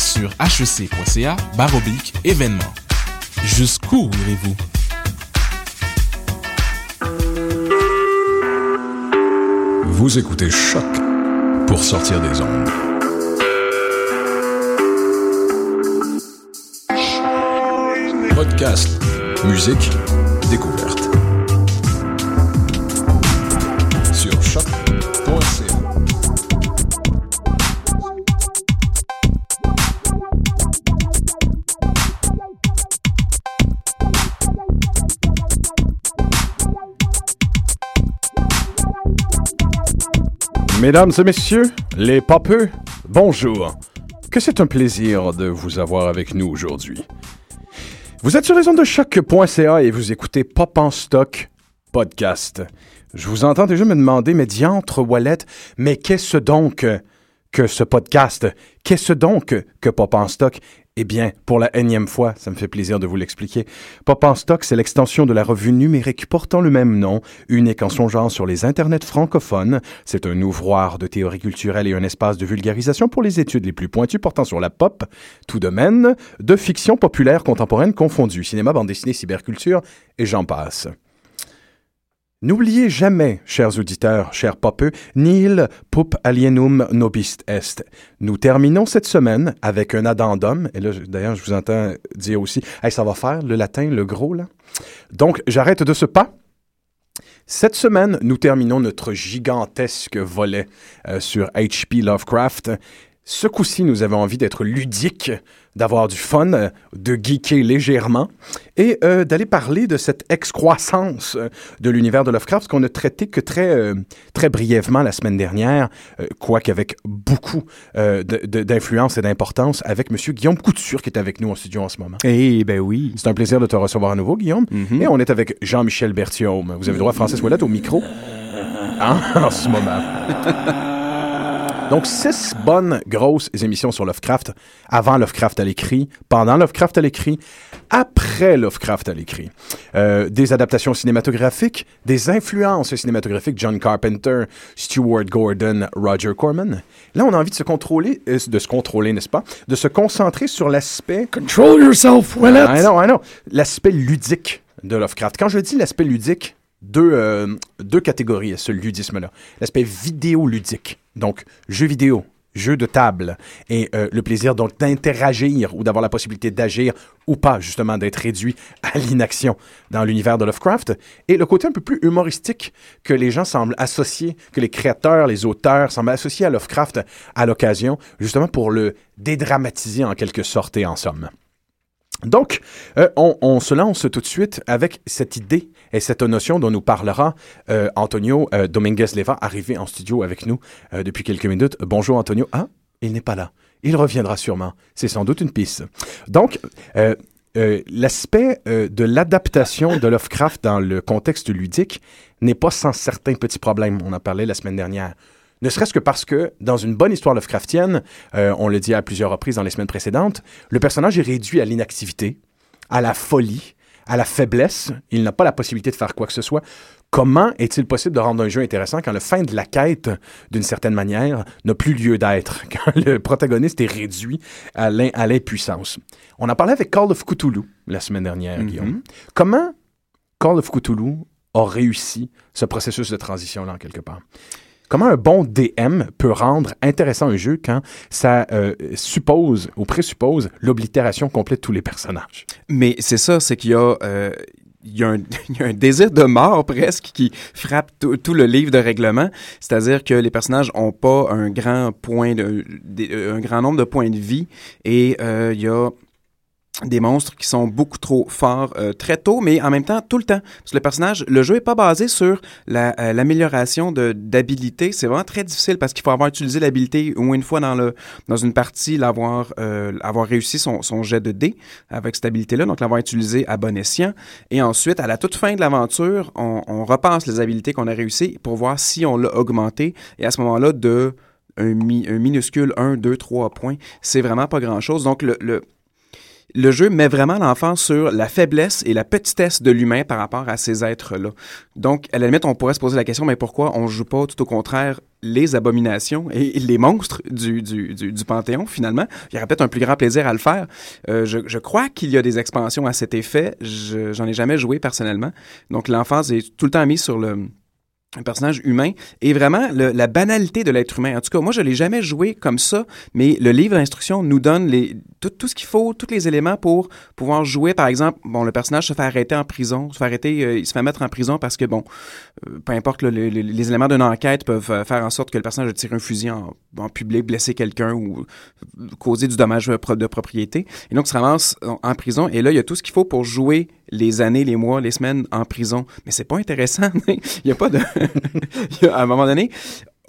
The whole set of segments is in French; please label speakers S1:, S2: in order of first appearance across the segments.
S1: sur hec.ca baroblique événement. Jusqu'où irez-vous?
S2: Vous écoutez Choc pour sortir des ondes. Podcast, musique, découverte. Sur choc.ca.
S3: Mesdames et messieurs, les papeux, bonjour. Que c'est un plaisir de vous avoir avec nous aujourd'hui. Vous êtes sur les ondes de choc.ca et vous écoutez Pop en stock podcast. Je vous entends déjà me demander, mais diantre Wallet, mais qu'est-ce donc que ce podcast? Qu'est-ce donc que Pop en stock? Eh bien, pour la énième fois, ça me fait plaisir de vous l'expliquer. Pop en stock, c'est l'extension de la revue numérique portant le même nom, unique en son genre sur les internets francophones. C'est un ouvroir de théorie culturelle et un espace de vulgarisation pour les études les plus pointues portant sur la pop, tout domaine, de fiction populaire contemporaine confondue, cinéma, bande dessinée, cyberculture, et j'en passe. N'oubliez jamais, chers auditeurs, chers popeux, nil pup alienum nobist est. Nous terminons cette semaine avec un addendum, et là, d'ailleurs, je vous entends dire aussi, ça va faire le latin, le gros, là. Donc, j'arrête de ce pas. Cette semaine, nous terminons notre gigantesque volet euh, sur H.P. Lovecraft. Ce coup-ci, nous avons envie d'être ludiques, d'avoir du fun, de geeker légèrement et euh, d'aller parler de cette excroissance euh, de l'univers de Lovecraft qu'on a traité que très, euh, très brièvement la semaine dernière, euh, quoique avec beaucoup d'influence et d'importance avec M. Guillaume Couture qui est avec nous en studio en ce moment.
S4: Eh ben oui.
S3: C'est un plaisir de te recevoir à nouveau, Guillaume.
S4: Mhm.
S3: Et on est avec Jean-Michel Berthiaume. Vous avez droit à Francis Ouellet au micro Hein, en ce moment. Donc, six bonnes, grosses émissions sur Lovecraft, avant Lovecraft à l'écrit, pendant Lovecraft à l'écrit, après Lovecraft à l'écrit. Euh, des adaptations cinématographiques, des influences cinématographiques, John Carpenter, Stuart Gordon, Roger Corman. Là, on a envie de se contrôler, euh, de se contrôler, n'est-ce pas? De se concentrer sur l'aspect
S4: Control yourself, Wallet.
S3: ah non, ah non. L'aspect ludique de Lovecraft. Quand je dis l'aspect ludique, deux, euh, deux catégories à ce ludisme-là. L'aspect vidéoludique, donc jeu vidéo, jeu de table, et euh, le plaisir donc d'interagir ou d'avoir la possibilité d'agir ou pas, justement, d'être réduit à l'inaction dans l'univers de Lovecraft, et le côté un peu plus humoristique que les gens semblent associer, que les créateurs, les auteurs semblent associer à Lovecraft à l'occasion, justement pour le dédramatiser en quelque sorte et en somme. Donc, euh, on, se lance tout de suite avec cette idée et cette notion dont nous parlera euh, Antonio euh, Dominguez-Leva, arrivé en studio avec nous depuis quelques minutes. Bonjour Antonio. Ah, il n'est pas là. Il reviendra sûrement. C'est sans doute une piste. Donc, l'aspect de l'adaptation de Lovecraft dans le contexte ludique n'est pas sans certains petits problèmes. On en parlait la semaine dernière. Ne serait-ce que parce que, dans une bonne histoire Lovecraftienne, euh, on le dit à plusieurs reprises dans les semaines précédentes, le personnage est réduit à l'inactivité, à la folie, à la faiblesse. Il n'a pas la possibilité de faire quoi que ce soit. Comment est-il possible de rendre un jeu intéressant quand le fin de la quête, d'une certaine manière, n'a plus lieu d'être, quand le protagoniste est réduit à l'im- à l'impuissance? On en parlait avec Call of Cthulhu la semaine dernière, Guillaume. Comment Call of Cthulhu a réussi ce processus de transition-là, en quelque part? Comment un bon DM peut rendre intéressant un jeu quand ça euh, suppose ou présuppose l'oblitération complète de tous les personnages?
S4: Mais c'est ça, c'est qu'il y a... euh, un, désir de mort presque qui frappe tout- le livre de règlement, c'est-à-dire que les personnages ont pas un grand point de, euh, grand nombre de points de vie et il y a des monstres qui sont beaucoup trop forts euh, très tôt, mais en même temps tout le temps. Parce que le personnage, le jeu est pas basé sur la, euh, l'amélioration de d'habilité. C'est vraiment très difficile parce qu'il faut avoir utilisé l'habilité au moins une fois dans le dans une partie, l'avoir euh, avoir réussi son, son jet de dés avec cette habilité-là, donc l'avoir utilisé à bon escient. Et ensuite, à la toute fin de l'aventure, on, on repasse les habilités qu'on a réussi pour voir si on l'a augmenté. Et à ce moment-là, de un, mi- un minuscule 1, 2, 3 points, c'est vraiment pas grand-chose. Donc le, le le jeu met vraiment l'enfant sur la faiblesse et la petitesse de l'humain par rapport à ces êtres-là. Donc, à la limite, on pourrait se poser la question, mais pourquoi on joue pas tout au contraire les abominations et les monstres du, du, du, du Panthéon, finalement? Il y aurait peut-être un plus grand plaisir à le faire. Euh, je, je crois qu'il y a des expansions à cet effet. Je, j'en ai jamais joué personnellement. Donc, l'enfance est tout le temps mise sur le, un personnage humain et vraiment le- la banalité de l'être humain. En tout cas, moi, je l'ai jamais joué comme ça, mais le livre d'instruction nous donne les, tout, tout ce qu'il faut, tous les éléments pour pouvoir jouer. Par exemple, bon, le personnage se fait arrêter en prison, se fait arrêter, euh, il se fait mettre en prison parce que, bon, euh, peu importe, les éléments d'une enquête peuvent euh, faire en sorte que le personnage a tiré un fusil en, en public, blessé quelqu'un ou causé du dommage de propriété. Et donc, il se ramasse en, prison et là, il y a tout ce qu'il faut pour jouer les années, les mois, les semaines en prison. Mais c'est pas intéressant. il y a pas de... à un moment donné,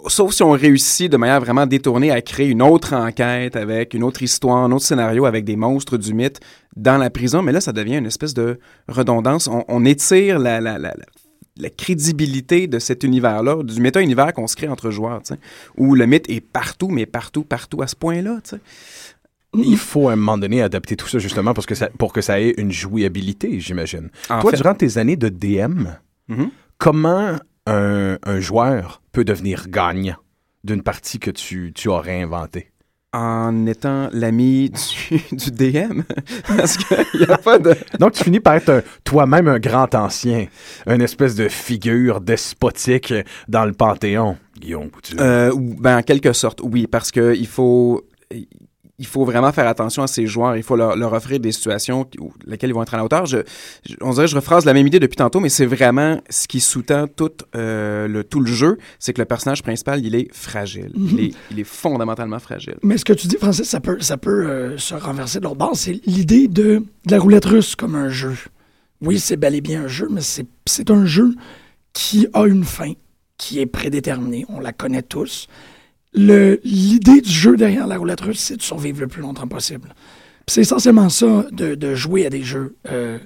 S4: sauf si on réussit de manière vraiment détournée à créer une autre enquête avec une autre histoire, un autre scénario avec des monstres du mythe dans la prison. Mais là, ça devient une espèce de redondance. On, on étire la, la, la, la- la crédibilité de cet univers-là, du méta-univers qu'on se crée entre joueurs, où le mythe est partout, mais partout, partout à ce point-là.
S3: Il faut à un moment donné adapter tout ça justement parce que ça, pour que ça ait une jouabilité, j'imagine. Toi,
S4: fait-
S3: durant tes années de DM,
S4: Mhm.
S3: comment un, un joueur peut devenir gagnant d'une partie que tu, tu aurais inventée?
S4: en étant l'ami du, du DM. Parce qu'il n'y a pas de...
S3: Donc, tu finis par être toi-même un grand ancien, une espèce de figure despotique dans le Panthéon. Guillaume Couture.
S4: Euh, ou- ben, en quelque sorte, oui, parce que il faut, il faut vraiment faire attention à ces joueurs. Il faut leur, leur offrir des situations où, lesquelles ils vont être à la hauteur. Je, je- on dirait que je rephrase la même idée depuis tantôt, mais c'est vraiment ce qui sous-tend tout, euh, le, tout le jeu, c'est que le personnage principal, il est fragile. il, est, il est fondamentalement fragile.
S5: Mais ce que tu dis, Francis, ça peut, ça peut euh, se renverser de l'autre bord. C'est l'idée de, de la roulette russe comme un jeu. Oui, c'est bel et bien un jeu, mais c'est c'est un jeu qui a une fin, qui est prédéterminée. On la connaît tous. Le- L'idée du jeu derrière la roulette russe, c'est de survivre le plus longtemps possible. C'est essentiellement ça, de, de jouer à des jeux euh,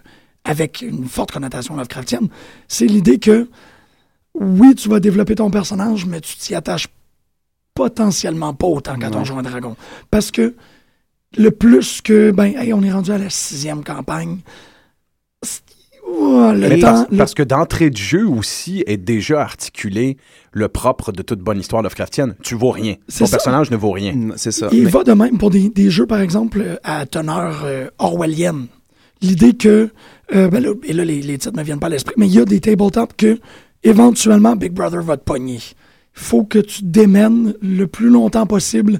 S5: avec une forte connotation Lovecraftienne. C'est l'idée que, oui, tu vas développer ton personnage, mais tu t'y attaches potentiellement pas autant quand on joue un dragon. Parce que le plus que, ben, hey, on est rendu à la sixième campagne. Oh,
S3: Mais parce, que d'entrée de jeu aussi est déjà articulé le propre de toute bonne histoire Lovecraftienne. Tu vaux rien. Ton
S5: ça.
S3: personnage ne vaut rien.
S4: Mm, C'est ça.
S5: il
S4: Mais-
S5: va de même pour des, des jeux, par exemple, euh, à teneur euh, orwellienne. L'idée que, euh, ben là, et là, les, les titres ne me viennent pas à l'esprit, mais il y a des tabletops que, éventuellement, Big Brother va te pogner. Il faut que tu démènes le plus longtemps possible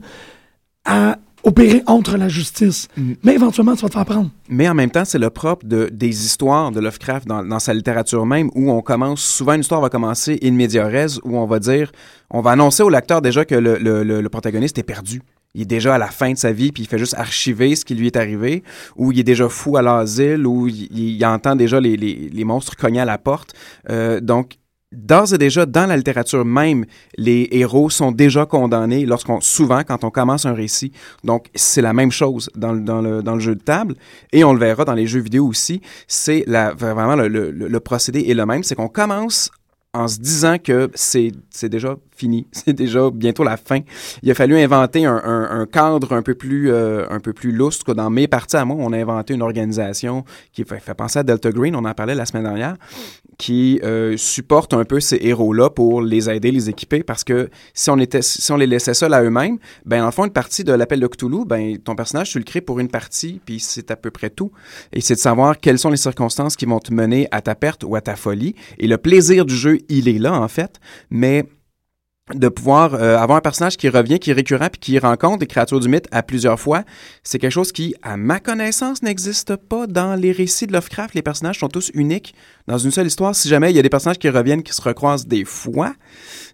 S5: à opérer entre la justice. Mais éventuellement, tu vas te faire prendre.
S4: Mais en même temps, c'est le propre de, des histoires de Lovecraft dans, dans sa littérature même, où on commence, souvent une histoire va commencer in media res, où on va dire, on va annoncer au lecteur déjà que le, le, le, le protagoniste est perdu. Il est déjà à la fin de sa vie, puis il fait juste archiver ce qui lui est arrivé, ou il est déjà fou à l'asile, ou il, il entend déjà les, les, les monstres cogner à la porte. Euh, donc, d'ores et déjà, dans la littérature même, les héros sont déjà condamnés lorsqu'on, souvent, quand on commence un récit. Donc, c'est la même chose dans, le- dans, le, dans le jeu de table. Et on le verra dans les jeux vidéo aussi. C'est vraiment le, le, le procédé est le même. C'est qu'on commence en se disant que c'est déjà fini, c'est déjà bientôt la fin. Il a fallu inventer un, un, un cadre un peu plus euh, un peu plus lustre. Dans mes parties à moi, on a inventé une organisation qui fait, fait penser à Delta Green, on en parlait la semaine dernière, qui euh, supporte un peu ces héros-là pour les aider, les équiper, parce que si on était si on les laissait seuls à eux-mêmes, ben en fond une partie de l'appel de Cthulhu, ben ton personnage tu le crées pour une partie, puis c'est à peu près tout. Et c'est de savoir quelles sont les circonstances qui vont te mener à ta perte ou à ta folie. Et le plaisir du jeu, il est là en fait, mais de pouvoir euh, avoir un personnage qui revient, qui est récurrent, puis qui rencontre des créatures du mythe à plusieurs fois, c'est quelque chose qui, à ma connaissance, n'existe pas dans les récits de Lovecraft. Les personnages sont tous uniques dans une seule histoire. Si jamais il y a des personnages qui reviennent, qui se recroisent des fois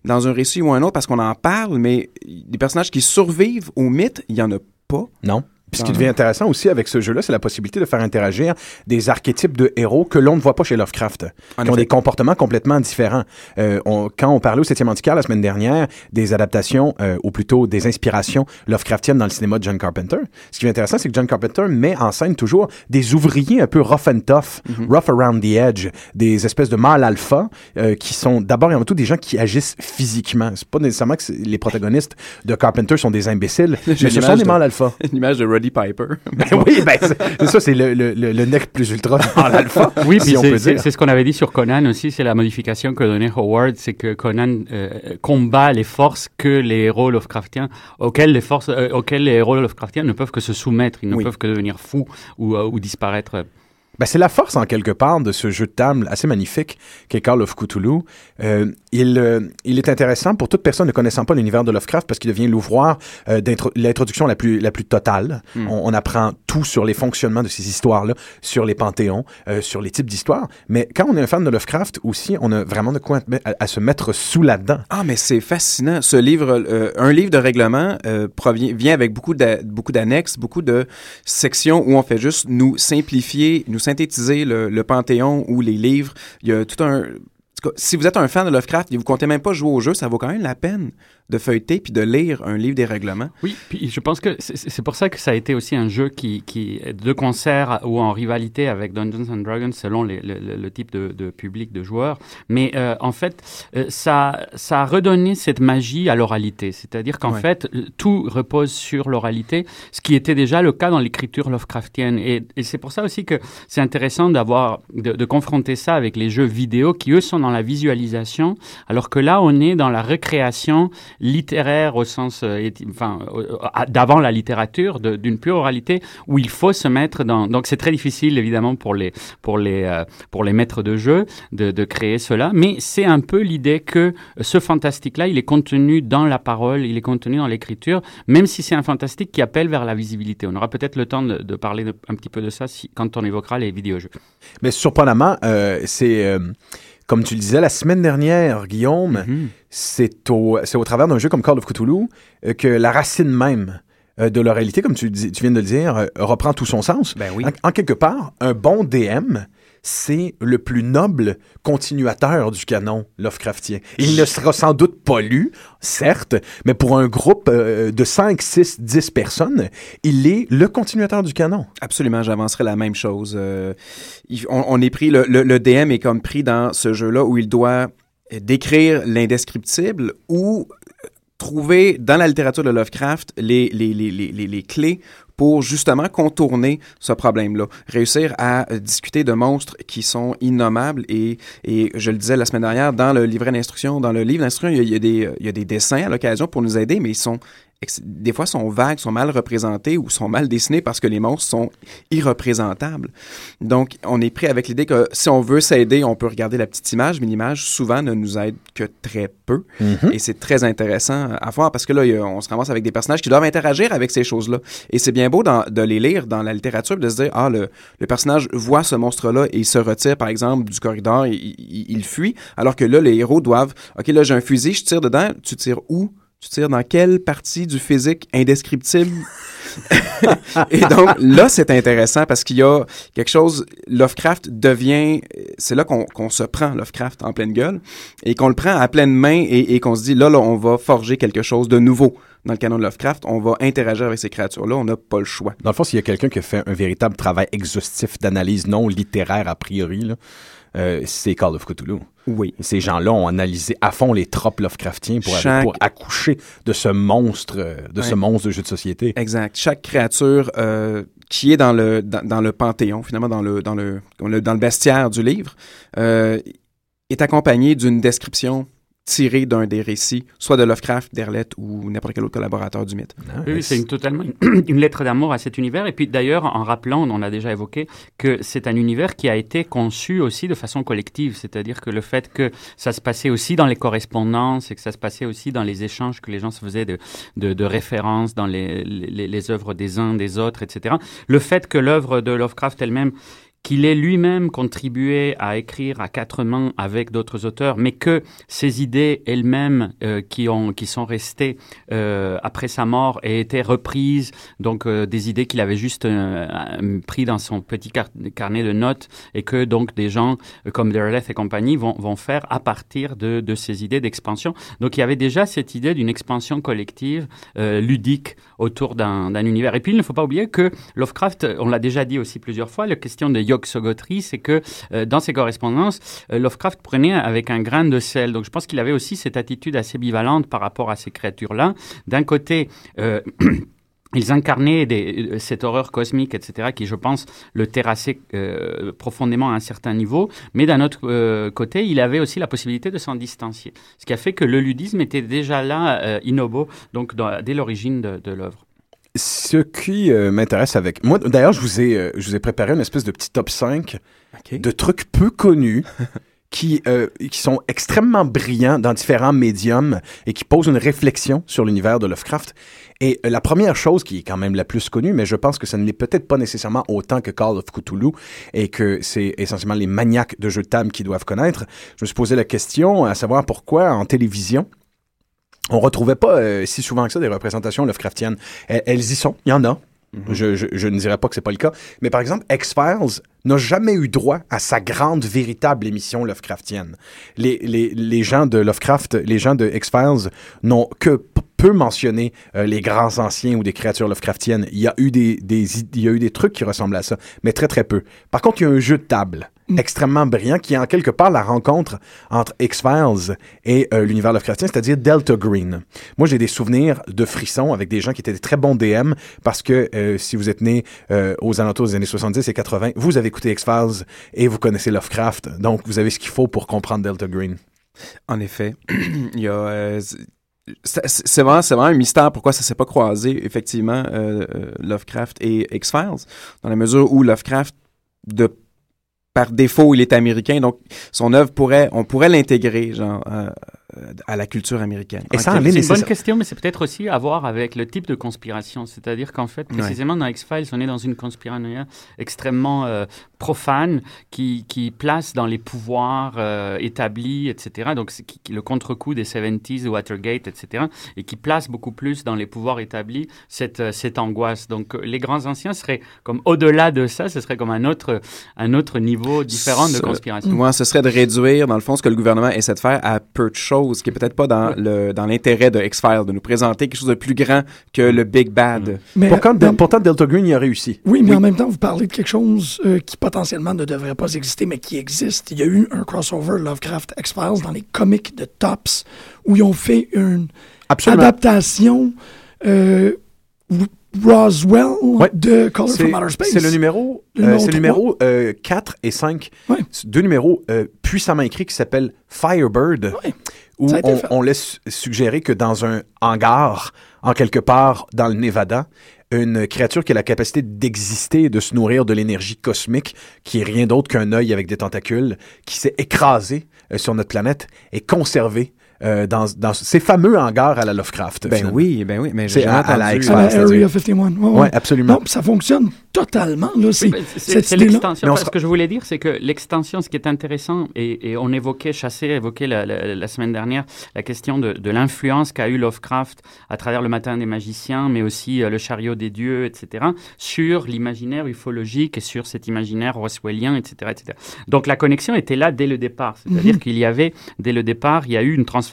S4: dans un récit ou un autre, parce qu'on en parle, mais des personnages qui survivent au mythe, il y en a pas.
S3: Non. Puis ce qui devient intéressant aussi avec ce jeu-là, c'est la possibilité de faire interagir des archétypes de héros que l'on ne voit pas chez Lovecraft,
S4: En
S3: qui ont des comportements complètement différents. Euh, on- quand on parlait au 7e Antiquaire la semaine dernière des adaptations, euh, ou plutôt des inspirations Lovecraftiennes dans le cinéma de John Carpenter, ce qui est intéressant, c'est que John Carpenter met en scène toujours des ouvriers un peu rough and tough, rough around the edge, des espèces de mâles alpha euh, qui sont d'abord et avant tout des gens qui agissent physiquement. C'est pas nécessairement que les protagonistes de Carpenter sont des imbéciles, mais ce sont des
S4: de-
S3: mâles alpha.
S4: Une image de Roddy Piper.
S3: Ben oui, ben c'est ça, c'est le, le, le, nec plus ultra dans l'alpha,
S6: Oui,
S3: si
S6: puis c'est- ce qu'on avait dit sur Conan aussi, c'est la modification que donnait Howard, c'est que Conan euh, combat les forces que les héros Lovecraftiens, auxquelles les forces, euh, auxquelles les héros Lovecraftiens ne peuvent que se soumettre, ils ne
S4: Oui.
S6: peuvent que devenir fous ou, euh, ou disparaître.
S3: Ben, c'est la force, en quelque part, de ce jeu de table assez magnifique qu'est Call of Cthulhu. Euh, il, euh, il est intéressant pour toute personne ne connaissant pas l'univers de Lovecraft parce qu'il devient l'ouvroir euh, l'introduction la plus, la plus totale.
S4: Hmm.
S3: On, on apprend tout sur les fonctionnements de ces histoires-là, sur les panthéons, euh, sur les types d'histoires. Mais quand on est un fan de Lovecraft aussi, on a vraiment de quoi à, à se mettre sous là-dedans.
S4: Ah, mais c'est fascinant. Ce livre, euh, un livre de règlement euh, provient, vient avec beaucoup d'a- beaucoup d'annexes, beaucoup de sections où on fait juste nous simplifier, nous synthétiser le, le panthéon ou les livres. Il y a tout un... Si vous êtes un fan de Lovecraft et vous comptez même pas jouer au jeu, ça vaut quand même la peine de feuilleter puis de lire un livre des règlements.
S6: Oui, puis je pense que c'est- pour ça que ça a été aussi un jeu qui, qui de concert ou en rivalité avec Dungeons and Dragons selon les- le, type de, de public de joueurs. Mais euh, en fait, euh, ça, ça a redonné cette magie à l'oralité. C'est-à-dire qu'en
S4: Ouais.
S6: fait, tout repose sur l'oralité, ce qui était déjà le cas dans l'écriture Lovecraftienne. Et, et c'est pour ça aussi que c'est intéressant d'avoir de, de confronter ça avec les jeux vidéo qui eux sont dans la visualisation, alors que là on est dans la recréation littéraire au sens, euh, enfin, euh, euh, d'avant la littérature, d'une pure oralité, où il faut se mettre dans. Donc c'est très difficile évidemment pour les pour les pour les maîtres de jeu de, de créer cela, mais c'est un peu l'idée que ce fantastique-là, il est contenu dans la parole, il est contenu dans l'écriture, même si c'est un fantastique qui appelle vers la visibilité. On aura peut-être le temps de, de parler de- un petit peu de ça si, quand on évoquera les vidéojeux.
S3: Mais surprenamment, euh, c'est... euh, comme tu le disais la semaine dernière, Guillaume,
S4: Mhm.
S3: c'est au, travers d'un jeu comme Call of Cthulhu euh, que la racine même euh, de l'oralité, comme tu, viens de le dire, euh, reprend tout son sens.
S4: Ben oui.
S3: En, en quelque part, un bon DM, c'est le plus noble continuateur du canon Lovecraftien. Il ne sera sans doute pas lu, certes, mais pour un groupe euh, de 5, 6, 10 personnes, il est le continuateur du canon.
S4: Absolument, j'avancerai la même chose. Euh, on, est pris, le, DM est comme pris dans ce jeu-là où il doit euh, décrire l'indescriptible ou trouver dans la littérature de Lovecraft les, les, les- les clés pour justement contourner ce problème-là. Réussir à euh, discuter de monstres qui sont innommables et, et je le disais la semaine dernière, dans le livret d'instruction, dans le livre d'instruction, il euh, il y a des dessins à l'occasion pour nous aider, mais ils sont des fois sont vagues, sont mal représentés ou sont mal dessinés parce que les monstres sont irreprésentables. Donc, on est pris avec l'idée que si on veut s'aider, on peut regarder la petite image, mais l'image souvent ne nous aide que très peu. Et c'est très intéressant à voir parce que là, on se ramasse avec des personnages qui doivent interagir avec ces choses-là. Et c'est bien beau dans- de les lire dans la littérature, de se dire, ah, le, le personnage voit ce monstre-là et il se retire, par exemple, du corridor, il, il- il fuit, alors que là, les héros doivent, OK, là, j'ai un fusil, je tire dedans, tu tires où? Tu tires dans quelle partie du physique indescriptible? Et donc, là, c'est intéressant parce qu'il y a quelque chose, Lovecraft devient, c'est là qu'on se prend Lovecraft en pleine gueule et qu'on le prend à pleine main et, qu'on se dit, là, là, on va forger quelque chose de nouveau dans le canon de Lovecraft, on va interagir avec ces créatures-là, on n'a pas le choix.
S3: Dans le fond, s'il y a quelqu'un qui a fait un véritable travail exhaustif d'analyse non littéraire a priori, euh, c'est Call of Cthulhu.
S4: Oui.
S3: Ces gens-là ont analysé à fond les tropes Lovecraftiens pour,
S4: Chaque-
S3: pour accoucher de ce monstre, euh, de ce monstre de jeu de société.
S4: Exact. Chaque créature euh, qui est dans le dans, dans le panthéon, finalement dans le dans le dans le bestiaire du livre, euh, est accompagnée d'une description tirée d'un des récits, soit de Lovecraft, d'Herlett ou n'importe quel autre collaborateur du mythe.
S3: Ah,
S6: Oui, c'est totalement une, lettre d'amour à cet univers. Et puis d'ailleurs, en rappelant, on l'a déjà évoqué, que c'est un univers qui a été conçu aussi de façon collective. C'est-à-dire que le fait que ça se passait aussi dans les correspondances et que ça se passait aussi dans les échanges que les gens se faisaient de, de, de références dans les, les, les œuvres des uns, des autres, etc. Le fait que l'œuvre de Lovecraft elle-même qu'il ait lui-même contribué à écrire à quatre mains avec d'autres auteurs, mais que ces idées elles-mêmes euh, qui, ont, qui sont restées euh, après sa mort aient été reprises, donc euh, des idées qu'il avait juste euh, pris dans son petit car- carnet de notes et que donc des gens euh, comme Derleth et compagnie vont, vont faire à partir de, de ces idées d'expansion. Donc il y avait déjà cette idée d'une expansion collective euh, ludique autour d'un d'un univers. Et puis il ne faut pas oublier que Lovecraft, on l'a déjà dit aussi plusieurs fois, la question de C'est que euh, dans ses correspondances, euh, Lovecraft prenait avec un grain de sel. Donc je pense qu'il avait aussi cette attitude assez bivalente par rapport à ces créatures-là. D'un côté, euh, ils incarnaient cette horreur cosmique, etc., qui, je pense, le terrassait profondément à un certain niveau. Mais d'un autre côté, il avait aussi la possibilité de s'en distancier. Ce qui a fait que le ludisme était déjà là, euh, donc dès l'origine de l'œuvre.
S3: Ce qui euh, m'intéresse avec. Moi, d'ailleurs, je, vous ai, euh, je vous ai préparé une espèce de petit top 5
S4: OK.
S3: de trucs peu connus qui, euh, qui sont extrêmement brillants dans différents médiums et qui posent une réflexion sur l'univers de Lovecraft. Et la première chose qui est quand même la plus connue, mais je pense que ça ne l'est peut-être pas nécessairement autant que Call of Cthulhu et que c'est essentiellement les maniaques de jeux de table qui doivent connaître, je me suis posé la question à savoir pourquoi en télévision, on retrouvait pas euh, si souvent que ça des représentations Lovecraftiennes. Elles, elles y sont, il y en a. je, je, je ne dirais pas que c'est pas le cas. Mais par exemple, X-Files n'a jamais eu droit à sa grande, véritable émission Lovecraftienne. Les, les, les gens de Lovecraft, les gens de X-Files n'ont que peu mentionné euh, les grands anciens ou des créatures Lovecraftiennes. Il y a eu des, il y a eu des trucs qui ressemblent à ça, mais très très peu. Par contre, il y a un jeu de table extrêmement brillant qui est en quelque part la rencontre entre X-Files et euh, l'univers Lovecraftien, c'est-à-dire Delta Green. Moi, j'ai des souvenirs de frissons avec des gens qui étaient des très bons DM parce que euh, si vous êtes né euh, aux alentours des années 70 et 80, vous avez écouté X-Files et vous connaissez Lovecraft, donc vous avez ce qu'il faut pour comprendre Delta Green.
S4: En effet, il y a. euh, c'est vraiment, c'est vraiment un mystère pourquoi ça s'est pas croisé, effectivement, euh, Lovecraft et X-Files, dans la mesure où Lovecraft, de par défaut, il est américain, donc son œuvre pourrait, on pourrait l'intégrer, genre, euh, à la culture américaine.
S3: Et ça
S6: C'est une bonne question, mais c'est peut-être aussi à voir avec le type de conspiration. C'est-à-dire qu'en fait,
S4: Ouais.
S6: précisément dans X-Files, on est dans une conspiration extrêmement euh, profane qui, qui place dans les pouvoirs euh, établis, etc. Donc, qui, qui- le contre-coup des 70s, Watergate, etc. Et qui place beaucoup plus dans les pouvoirs établis cette, euh, cette angoisse. Donc, euh, les grands anciens seraient comme au-delà de ça, ce serait comme un autre, un autre niveau différent de conspiration.
S4: Moi, ce serait de réduire, dans le fond, ce que le gouvernement essaie de faire à peu de choses, qui est peut-être pas dans le dans l'intérêt de X-Files, de nous présenter quelque chose de plus grand que le Big Bad.
S5: Mais
S3: Pourtant,
S5: dans-
S3: pourtant, Delta Green y a réussi.
S5: Oui, mais en même temps, vous parlez de quelque chose euh, qui potentiellement ne devrait pas exister, mais qui existe. Il y a eu un crossover Lovecraft X-Files dans les comics de Tops où ils ont fait une
S3: Absolument.
S5: adaptation euh, Roswell
S3: Ouais.
S5: de Color from Outer Space.
S3: c'est le numéro,
S5: Le
S3: euh,
S5: numéro
S3: c'est le
S5: trois.
S3: numéro euh, 4 et 5.
S5: Ouais.
S3: C'est Deux numéros euh, puissamment écrits qui s'appellent Firebird,
S5: Ouais.
S3: où on, laisse suggérer que dans un hangar, en quelque part dans le Nevada, une créature qui a la capacité d'exister et de se nourrir de l'énergie cosmique, qui est rien d'autre qu'un œil avec des tentacules, qui s'est écrasé euh, sur notre planète, est conservé euh, dans, dans ces fameux hangars à la Lovecraft.
S4: Ben
S3: finalement.
S4: oui, ben oui, mais
S3: C'est à- à la
S5: à la Area 51. Ouais, ouais.
S3: Ouais, absolument.
S5: Non, ça fonctionne totalement. Là, c'est,
S6: Oui, c'est l'extension.
S3: Mais on
S6: Enfin,
S3: sera-
S6: Ce que je voulais dire, c'est que l'extension, ce qui est intéressant, et, et on évoquait, Chassé évoquait la, la- la semaine dernière la question de, de l'influence qu'a eu Lovecraft à travers le Matin des magiciens, mais aussi euh, le chariot des dieux, etc., sur l'imaginaire ufologique et sur cet imaginaire roswellien, etc., etc. Donc la connexion était là dès le départ. C'est-à-dire qu'il y avait, dès le départ, il y a eu une transformation.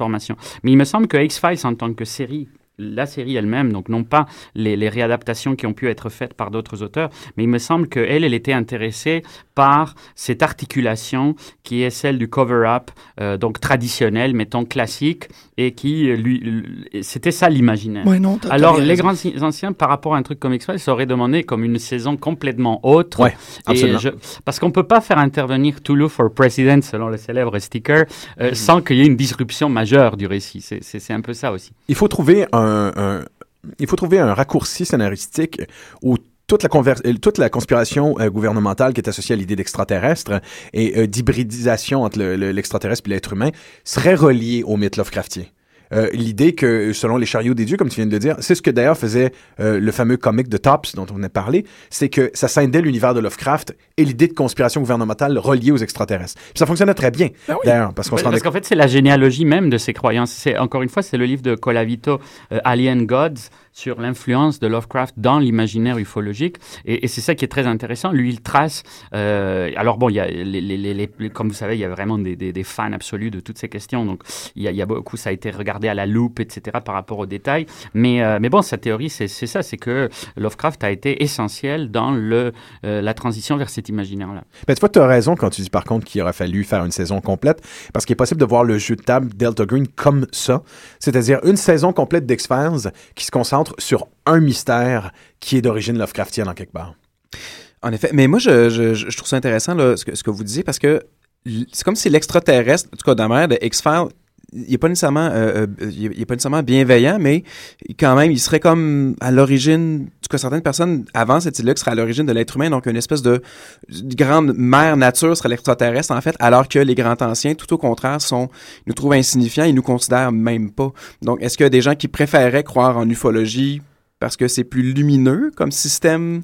S6: Mais il me semble que X-Files, en tant que série, la série elle-même, donc non pas les, les réadaptations qui ont pu être faites par d'autres auteurs, mais il me semble qu'elle, elle était intéressée par cette articulation qui est celle du cover-up, euh, donc traditionnel, mettons classique, et qui, euh, lui, lui- c'était ça l'imaginaire.
S5: Ouais,
S6: Alors, les grands anciens, par rapport à un truc comme X-Files, ça aurait demandé comme une saison complètement autre.
S3: Ouais,
S6: Et je- parce qu'on peut pas faire intervenir Toulouse for President, selon le célèbre sticker,
S3: Mhm.
S6: euh, sans qu'il y ait une disruption majeure du récit. C'est un peu ça aussi.
S3: il faut trouver un, il faut trouver un raccourci scénaristique où toute la, euh, toute la conspiration euh, gouvernementale qui est associée à l'idée d'extraterrestre et euh, d'hybridisation entre le- le- l'extraterrestre et l'être humain serait reliée au mythe Lovecraftien. Euh, l'idée que, selon les chariots des dieux, comme tu viens de le dire, c'est ce que d'ailleurs faisait euh, le fameux comic de Tops dont on a parlé, c'est que ça scindait l'univers de Lovecraft et l'idée de conspiration gouvernementale reliée aux extraterrestres. Puis ça fonctionnait très bien,
S5: Ben oui.
S3: d'ailleurs, parce qu'on se
S6: Parce
S3: rendait
S6: qu'en fait, c'est la généalogie même de ces croyances. C'est encore une fois, c'est le livre de Colavito, euh, Alien Gods, sur l'influence de Lovecraft dans l'imaginaire ufologique. Et, et c'est ça qui est très intéressant. Lui, il trace. euh, alors bon, il y a les, les- les- comme vous savez, il y a vraiment des, des- des fans absolus de toutes ces questions. Donc, il y, a, il y a beaucoup, ça a été regardé à la loupe, etc., par rapport aux détails. Mais, euh, mais bon, sa théorie, c'est c'est ça, c'est que Lovecraft a été essentiel dans le, euh, la transition vers cet imaginaire-là.
S3: Ben, tu vois, tu as raison quand tu dis par contre qu'il aurait fallu faire une saison complète, parce qu'il est possible de voir le jeu de table Delta Green comme ça, c'est-à-dire une saison complète d'X-Files qui se concentre sur un mystère qui est d'origine Lovecraftienne en quelque part.
S4: En effet, mais moi, je, trouve ça intéressant ce, que, vous disiez parce que c'est comme si l'extraterrestre, en tout cas dans la manière de X-Files, il est pas nécessairement, euh, euh, il est- il est pas nécessairement bienveillant, mais quand même, il serait comme à l'origine, en tout cas certaines personnes avant cette idée-là qui serait à l'origine de l'être humain, donc une espèce de, de grande mère nature serait l'extraterrestre en fait, alors que les grands anciens, tout au contraire, sont, ils nous trouvent insignifiants, ils nous considèrent même pas. Donc, est-ce qu'il y a des gens qui préféraient croire en ufologie parce que c'est plus lumineux comme système?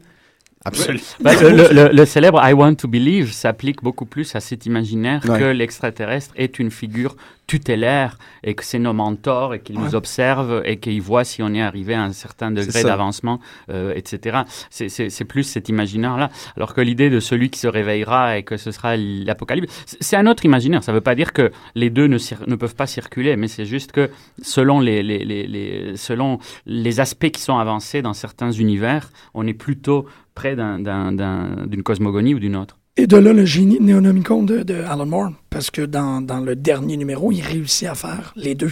S3: Absolument.
S6: Bah, le, le- le- le célèbre I want to believe s'applique beaucoup plus à cet imaginaire
S4: Ouais.
S6: que l'extraterrestre est une figure tutélaire et que c'est nos mentors et qu'ils nous observent et qu'ils voient si on est arrivé à un certain degré d'avancement, euh, etc. C'est- plus cet imaginaire-là. Alors que l'idée de celui qui se réveillera et que ce sera l'apocalypse, c'est- un autre imaginaire. Ça ne veut pas dire que les deux ne, ne peuvent pas circuler, mais c'est juste que selon les, les, les, les- selon les aspects qui sont avancés dans certains univers, on est plutôt près d'un- d'un- d'un- d'une cosmogonie ou d'une autre.
S5: Et de là, le génie néonomicon de, de Alan Moore, parce que dans, dans le dernier numéro, il réussit à faire les deux.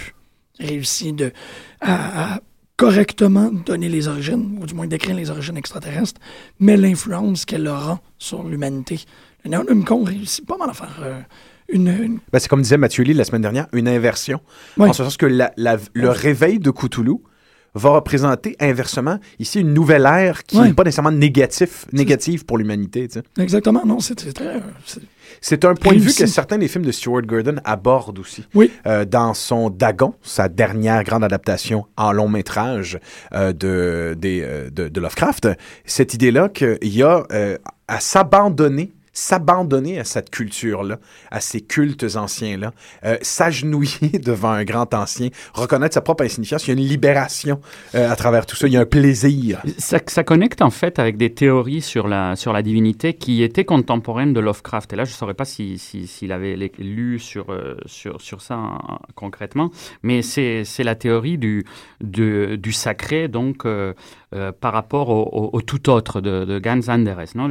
S5: Il réussit de, à, à correctement donner les origines, ou du moins décrire les origines extraterrestres, mais l'influence qu'elle aura sur l'humanité. Le néonomicon réussit pas mal à faire euh, une, une-
S3: Ben, c'est comme disait Mathieu Lee la semaine dernière, une inversion. En ce sens que la- la- le réveil de Cthulhu va représenter inversement ici une nouvelle ère qui
S5: Ouais.
S3: n'est pas nécessairement négatif, négative pour l'humanité. tu sais.
S5: Exactement, non, c'est très... euh, c'est-
S3: un point de vue que certains des films de Stuart Gordon abordent aussi.
S5: Oui.
S3: Euh, dans son Dagon, sa dernière grande adaptation en long métrage euh, de, des, euh, de, de Lovecraft, cette idée-là qu'il y a à s'abandonner s'abandonner à cette culture-là, à ces cultes anciens-là, euh, s'agenouiller devant un grand ancien, reconnaître sa propre insignifiance. Il y a une libération euh, à travers tout ça. Il y a un plaisir.
S6: Ça, connecte en fait avec des théories sur la, sur la divinité qui étaient contemporaines de Lovecraft. Et là, je ne saurais pas s'il si, s'il avait lu sur, euh, sur, sur ça en- concrètement, mais c'est la théorie du, du, du sacré, donc par rapport au, tout autre de, de Gans Anderes. Non?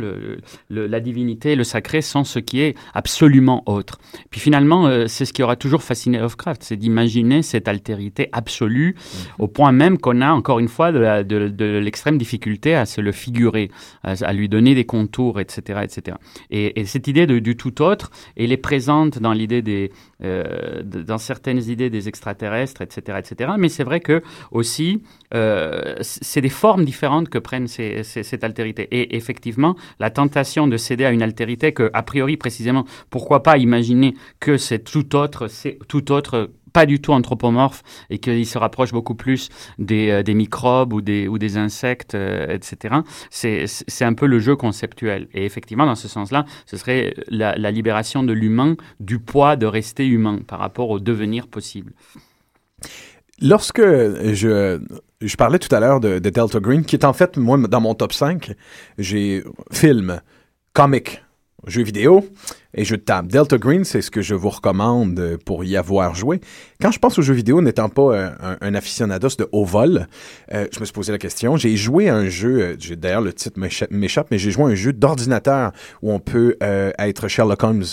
S6: La divinité le sacré sont ce qui est absolument autre. Puis finalement, euh, c'est ce qui aura toujours fasciné Lovecraft, c'est d'imaginer cette altérité absolue au point même qu'on a encore une fois de, l'extrême difficulté à se le figurer, à, à lui donner des contours, etc. etc. Et, et cette idée de- du tout autre, elle est présente dans l'idée des, euh, dans certaines idées des extraterrestres, etc. etc. Mais c'est vrai que aussi, euh, c'est des formes différentes que prennent ces- ces- cette altérité. Et effectivement, la tentation de céder à une altérité que, a priori, précisément, pourquoi pas imaginer que c'est tout autre, c'est tout autre pas du tout anthropomorphe et qu'il se rapproche beaucoup plus des, euh, des microbes ou des, ou des insectes, euh, etc. C'est un peu le jeu conceptuel. Et effectivement, dans ce sens-là, ce serait la, la libération de l'humain du poids de rester humain par rapport au devenir possible.
S3: Lorsque je, je parlais tout à l'heure de, de Delta Green, qui est en fait, moi, dans mon top 5, j'ai film, comic, jeux vidéo et jeux de table. Delta Green, c'est ce que je vous recommande pour y avoir joué. Quand je pense aux jeux vidéo, n'étant pas euh, un, un aficionados de haut vol, euh, je me suis posé la question. J'ai joué à un jeu, euh, j'ai- d'ailleurs le titre m'écha- m'échappe, mais j'ai joué à un jeu d'ordinateur où on peut euh, être Sherlock Holmes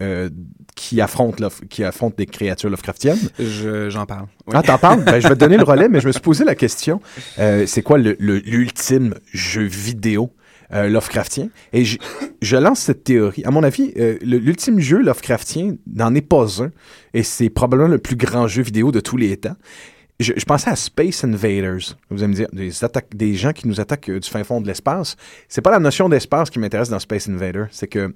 S3: euh, qui affronte, qui affronte des créatures Lovecraftiennes.
S4: Je- J'en parle. Oui.
S3: Ah, t'en parles? Ben, je vais te donner le relais, mais je me suis posé la question. euh, c'est quoi le- le- l'ultime jeu vidéo euh, Lovecraftien? Et je, lance cette théorie. À mon avis, euh, l'ultime jeu Lovecraftien n'en est pas un. Et c'est probablement le plus grand jeu vidéo de tous les temps. Je, pensais à Space Invaders. Vous allez me dire, des, attaques, des gens qui nous attaquent euh, du fin fond de l'espace. C'est pas la notion d'espace qui m'intéresse dans Space Invader. C'est que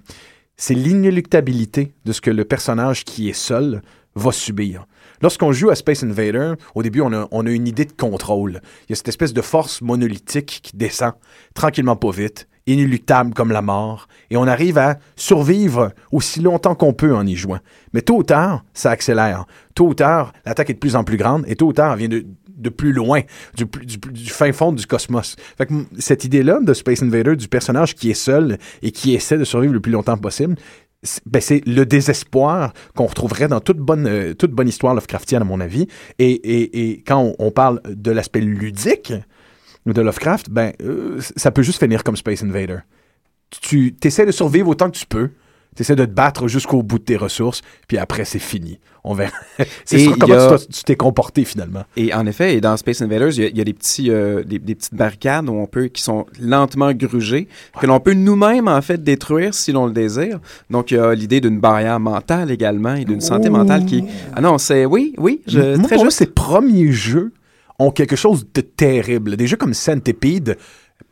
S3: c'est l'inéluctabilité de ce que le personnage qui est seul va subir. Lorsqu'on joue à Space Invader, au début, on a, on a une idée de contrôle. Il y a cette espèce de force monolithique qui descend tranquillement pas vite, inéluctable comme la mort, et on arrive à survivre aussi longtemps qu'on peut en y jouant. Mais tôt ou tard, ça accélère. Tôt ou tard, l'attaque est de plus en plus grande, et tôt ou tard, elle vient de, de plus loin, du, du, fin fond du cosmos. Cette idée-là de Space Invader, du personnage qui est seul et qui essaie de survivre le plus longtemps possible, ben, c'est le désespoir qu'on retrouverait dans toute bonne, euh, toute bonne histoire Lovecraftienne, à mon avis. Et, et, quand on, on parle de l'aspect ludique de Lovecraft, ben, euh, ça peut juste finir comme Space Invader. Tu essaies de survivre autant que tu peux. Tu essaies de te battre jusqu'au bout de tes ressources, puis après, c'est fini. On verra. c'est sur comment
S4: a-
S3: tu t'es comporté, finalement.
S4: Et en effet, et dans Space Invaders, il y a, il y a des petits, euh, des, des petites barricades où on peut, qui sont lentement grugées, que l'on peut nous-mêmes en fait détruire si l'on le désire. Donc il y a l'idée d'une barrière mentale également et d'une santé mentale qui. Ah non, c'est oui, oui, je,
S3: Moi,
S4: très juste.
S3: ces premiers jeux ont quelque chose de terrible. Des jeux comme Centipede,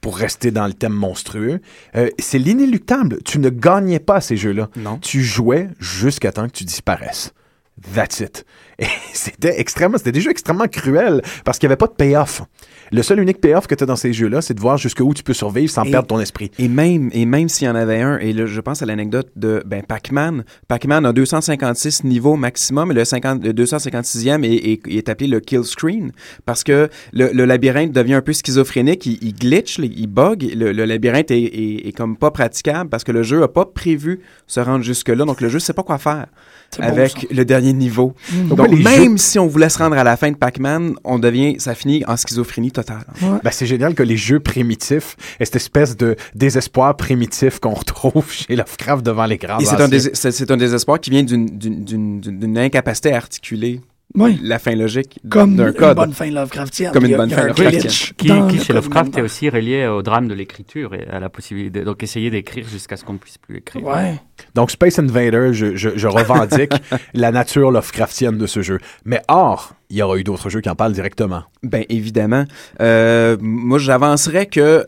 S3: pour rester dans le thème monstrueux, euh, c'est l'inéluctable. Tu ne gagnais pas à ces jeux-là.
S4: Non.
S3: Tu jouais jusqu'à temps que tu disparaisses. That's it. Et c'était extrêmement, c'était des jeux extrêmement cruels parce qu'il n'y avait pas de payoff. Le seul unique payoff que tu as dans ces jeux-là, c'est de voir jusqu'où tu peux survivre sans
S4: Et-
S3: perdre ton esprit.
S4: Et même, et même s'il y en avait un, et là, je pense à l'anecdote de ben, Pac-Man. Pac-Man a 256 niveaux maximum, et le, 50, le 256e est, est, est appelé le kill screen, parce que le, le labyrinthe devient un peu schizophrénique, il, il glitch, il bug, le, le labyrinthe est, est, est comme pas praticable, parce que le jeu a pas prévu se rendre jusque-là, donc le jeu sait pas quoi faire avec le dernier niveau.
S3: Donc,
S4: Donc, même si on voulait se rendre à la fin de Pac-Man, on devient, ça finit en schizophrénie totale.
S3: Ben, c'est génial que les jeux primitifs aient cette espèce de désespoir primitif qu'on retrouve chez Lovecraft devant l'écran.
S4: Et c'est un, dés- désespoir qui vient d'une incapacité à articuler
S5: Oui.
S4: la fin logique
S5: Comme
S4: d'un
S5: une
S4: code.
S5: bonne fin Lovecraftienne.
S4: Comme une bonne fin
S5: un
S4: Lovecraftienne.
S6: Qui, qui, chez Lovecraft est aussi relié au drame de l'écriture et à la possibilité, donc essayer d'écrire jusqu'à ce qu'on puisse plus écrire.
S5: Ouais.
S3: Donc, Space Invader, je, je- je revendique la nature Lovecraftienne de ce jeu. Mais or, il y aura eu d'autres jeux qui en parlent directement.
S4: Ben évidemment. Euh, moi, j'avancerais que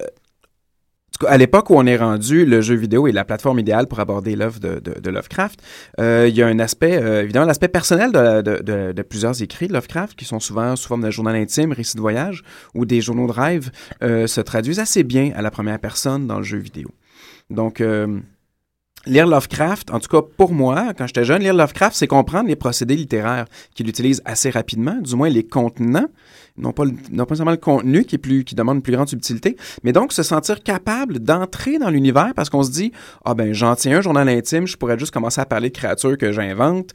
S4: à l'époque où on est rendu, le jeu vidéo est la plateforme idéale pour aborder l'œuvre de, Lovecraft. Euh, il y a un aspect, euh, évidemment, l'aspect personnel de, plusieurs écrits de Lovecraft, qui sont souvent sous forme de journal intime, récits de voyage ou des journaux de rêve, euh, se traduisent assez bien à la première personne dans le jeu vidéo. Donc, lire Lovecraft, en tout cas pour moi, quand j'étais jeune, lire Lovecraft, c'est comprendre les procédés littéraires qu'il utilise assez rapidement, du moins les contenants, non pas, le- pas seulement le contenu qui, est plus, qui demande une plus grande subtilité, mais donc se sentir capable d'entrer dans l'univers parce qu'on se dit, ah ben j'en tiens un journal intime, je pourrais juste commencer à parler de créatures que j'invente,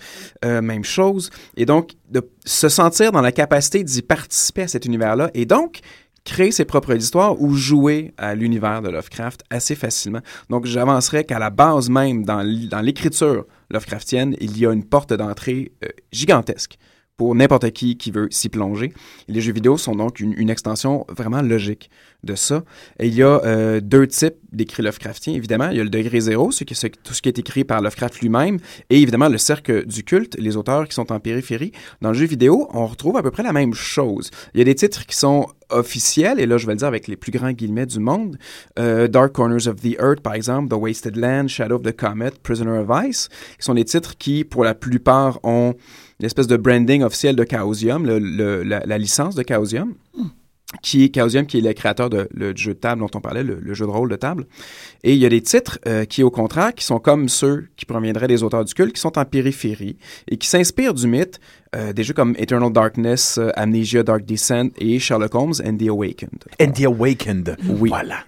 S4: euh, même chose, et donc de se sentir dans la capacité d'y participer à cet univers-là, et donc créer ses propres histoires ou jouer à l'univers de Lovecraft assez facilement. Donc, j'avancerais qu'à la base même, dans l'écriture Lovecraftienne, il y a une porte d'entrée euh, gigantesque pour n'importe qui qui veut s'y plonger. Les jeux vidéo sont donc une extension vraiment logique de ça. Et il y a euh, deux types d'écrits Lovecraftiens, évidemment. Il y a le degré zéro, ce qui, tout ce qui est écrit par Lovecraft lui-même, et évidemment le cercle du culte, les auteurs qui sont en périphérie. Dans le jeu vidéo, on retrouve à peu près la même chose. Il y a des titres qui sont officiels, et là je vais le dire avec les plus grands guillemets du monde. Euh, Dark Corners of the Earth, par exemple, The Wasted Land, Shadow of the Comet, Prisoner of Ice, qui sont des titres qui, pour la plupart, ont l'espèce de branding officiel de Chaosium, la, la licence de Chaosium. Qui est Chaosium, qui est le créateur de le jeu de table dont on parlait, le, le jeu de rôle de table. Et il y a des titres euh, qui, au contraire, qui sont comme ceux qui proviendraient des auteurs du culte, qui sont en périphérie et qui s'inspirent du mythe. euh, des jeux comme Eternal Darkness, euh, Amnesia Dark Descent et Sherlock Holmes and the Awakened.
S3: And the Awakened.
S4: Oui.
S3: Voilà.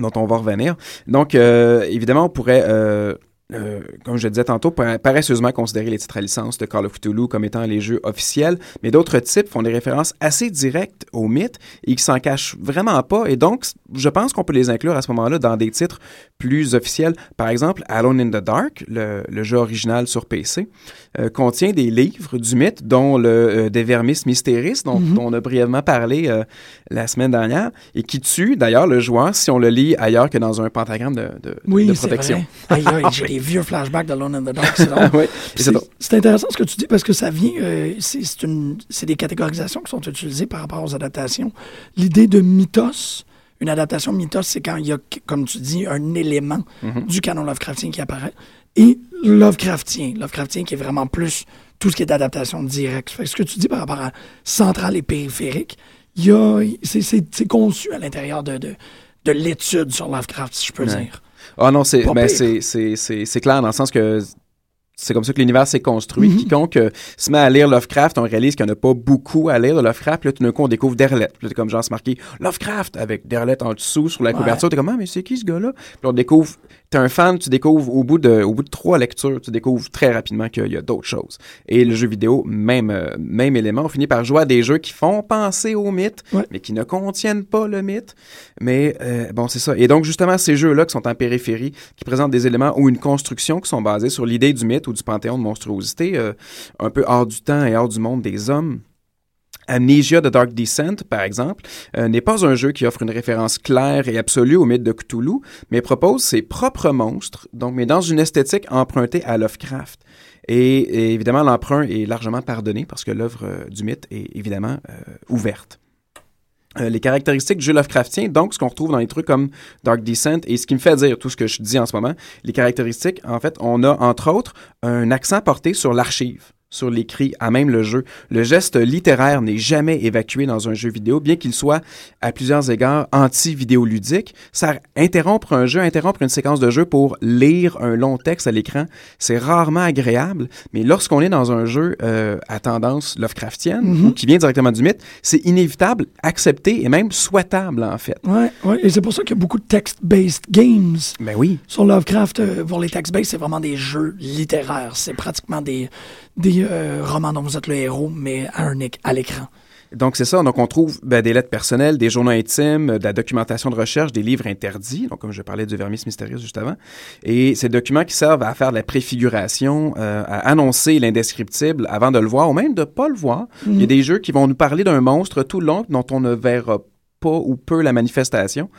S4: dont on va revenir. Donc, euh, évidemment, on pourrait, euh, comme je le disais tantôt, par- paresseusement considérer les titres à licence de Call of Cthulhu comme étant les jeux officiels, mais d'autres types font des références assez directes au mythe et qui s'en cachent vraiment pas. Et donc, je pense qu'on peut les inclure à ce moment-là dans des titres plus officiels. Par exemple, Alone in the Dark, le, le jeu original sur PC, euh, contient des livres du mythe, dont le euh, De Vermis Mysteris, dont,
S5: Mhm.
S4: dont on a brièvement parlé euh, la semaine dernière, et qui tue d'ailleurs le joueur si on le lit ailleurs que dans un pentagramme de, de,
S5: Oui,
S4: de protection.
S5: vrai. Aïe, aïe, j'ai des vieux flashbacks de Lone in the Dark, c'est
S4: oui,
S5: intéressant ce que tu dis parce que ça vient, euh, c'est des catégorisations qui sont utilisées par rapport aux adaptations. L'idée de mythos, une adaptation mythos, c'est quand il y a, comme tu dis, un élément
S4: Mhm.
S5: du canon Lovecraftien qui apparaît. Et Lovecraftien, Lovecraftien qui est vraiment plus tout ce qui est d'adaptation directe. Fait que ce que tu dis par rapport à centrale et périphérique, c'est, conçu à l'intérieur de, de, de l'étude sur Lovecraft, si je peux
S4: Ouais.
S5: dire.
S4: Ah non, c'est
S5: Pas
S4: ben, c'est c'est c'est c'est clair dans le sens que c'est comme ça que l'univers s'est construit.
S5: Mhm.
S4: Quiconque euh, se met à lire Lovecraft, on réalise qu'il n'y en a pas beaucoup à lire de Lovecraft. Puis là, tout d'un coup, on découvre Derlet. Puis là, comme genre, c'est marqué Lovecraft avec Derlet en dessous sur la
S5: Ouais.
S4: couverture. T'es comme, ah, mais c'est qui ce gars-là? Puis on découvre, t'es un fan, tu découvres au bout de, au bout de trois lectures, tu découvres très rapidement qu'il y a d'autres choses. Et le jeu vidéo, même, euh, même élément, on finit par jouer à des jeux qui font penser au mythe,
S5: Ouais.
S4: mais qui ne contiennent pas le mythe. Mais euh, bon, c'est ça. Et donc, justement, ces jeux-là qui sont en périphérie, qui présentent des éléments ou une construction qui sont basés sur l'idée du mythe ou du panthéon de monstruosité, euh, un peu hors du temps et hors du monde des hommes. Amnesia de Dark Descent, par exemple, euh, n'est pas un jeu qui offre une référence claire et absolue au mythe de Cthulhu, mais propose ses propres monstres, donc mais dans une esthétique empruntée à Lovecraft. Et, évidemment, l'emprunt est largement pardonné parce que l'œuvre euh, du mythe est évidemment euh, ouverte. Les caractéristiques du jeu Lovecraftien, donc ce qu'on retrouve dans les trucs comme Dark Descent, et ce qui me fait dire tout ce que je dis en ce moment, les caractéristiques, en fait, on a entre autres un accent porté sur l'archive sur l'écrit, à même le jeu. Le geste littéraire n'est jamais évacué dans un jeu vidéo, bien qu'il soit à plusieurs égards anti-vidéoludique. Ça interrompre un jeu, interrompre une séquence de jeu pour lire un long texte à l'écran, c'est rarement agréable, mais lorsqu'on est dans un jeu euh, à tendance Lovecraftienne,
S5: Mhm.
S4: ou qui vient directement du mythe, c'est inévitable, accepté et même souhaitable, en fait.
S5: Ouais, ouais, et c'est pour ça qu'il y a beaucoup de text-based games
S4: Ben oui.
S5: sur Lovecraft. euh, pour les text-based, c'est vraiment des jeux littéraires. C'est pratiquement des, des euh, romans dont vous êtes le héros, mais à, un à l'écran.
S4: Donc, c'est ça. Donc, on trouve ben, des lettres personnelles, des journaux intimes, de la documentation de recherche, des livres interdits. Donc, comme je parlais du Vermis mystérieux juste avant. Et ces documents qui servent à faire de la préfiguration, euh, à annoncer l'indescriptible avant de le voir ou même de pas le voir. Il y a des jeux qui vont nous parler d'un monstre tout le long dont on ne verra pas ou peu la manifestation.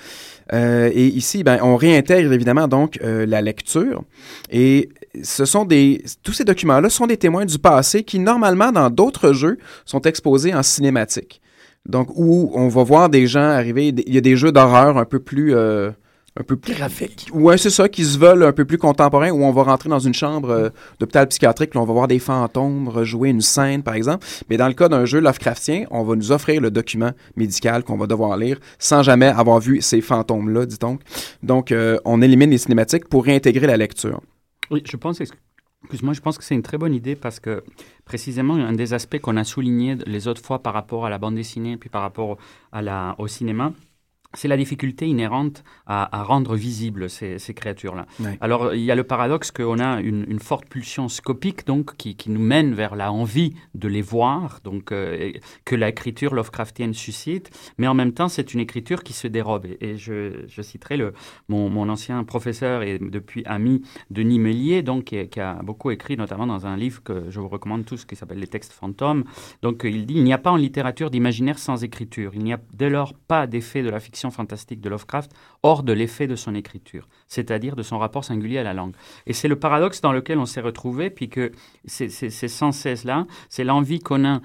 S4: Euh, et ici, ben, on réintègre évidemment donc euh, la lecture. Et ce sont des, tous ces documents-là sont des témoins du passé qui normalement dans d'autres jeux sont exposés en cinématique. Donc où on va voir des gens arriver, il y a des jeux d'horreur un peu plus, euh, un peu plus
S5: Graphique.
S4: Ouais, c'est ça, qui se veulent un peu plus contemporains, où on va rentrer dans une chambre euh, d'hôpital psychiatrique, là, on va voir des fantômes rejouer une scène, par exemple. Mais dans le cas d'un jeu Lovecraftien, on va nous offrir le document médical qu'on va devoir lire sans jamais avoir vu ces fantômes-là, dit-on. Donc, euh, on élimine les cinématiques pour réintégrer la lecture.
S6: Oui, je pense, excuse-moi, je pense que c'est une très bonne idée parce que précisément un des aspects qu'on a souligné les autres fois par rapport à la bande dessinée puis par rapport à la, au cinéma, c'est la difficulté inhérente à, à rendre visibles ces, ces créatures-là. Alors, il y a le paradoxe qu'on a une, une forte pulsion scopique, donc, qui, qui nous mène vers la envie de les voir, donc, euh, que l'écriture Lovecraftienne suscite, mais en même temps, c'est une écriture qui se dérobe. Et, et je, je citerai le, mon, mon ancien professeur et depuis ami Denis Mélier, donc, qui, qui a beaucoup écrit, notamment dans un livre que je vous recommande tous, qui s'appelle Les textes fantômes. Donc, il dit il n'y a pas en littérature d'imaginaire sans écriture. Il n'y a dès lors pas d'effet de la fiction fantastique de Lovecraft hors de l'effet de son écriture, c'est-à-dire de son rapport singulier à la langue. Et c'est le paradoxe dans lequel on s'est retrouvé, puis que c'est sans cesse là, c'est l'envie qu'on a,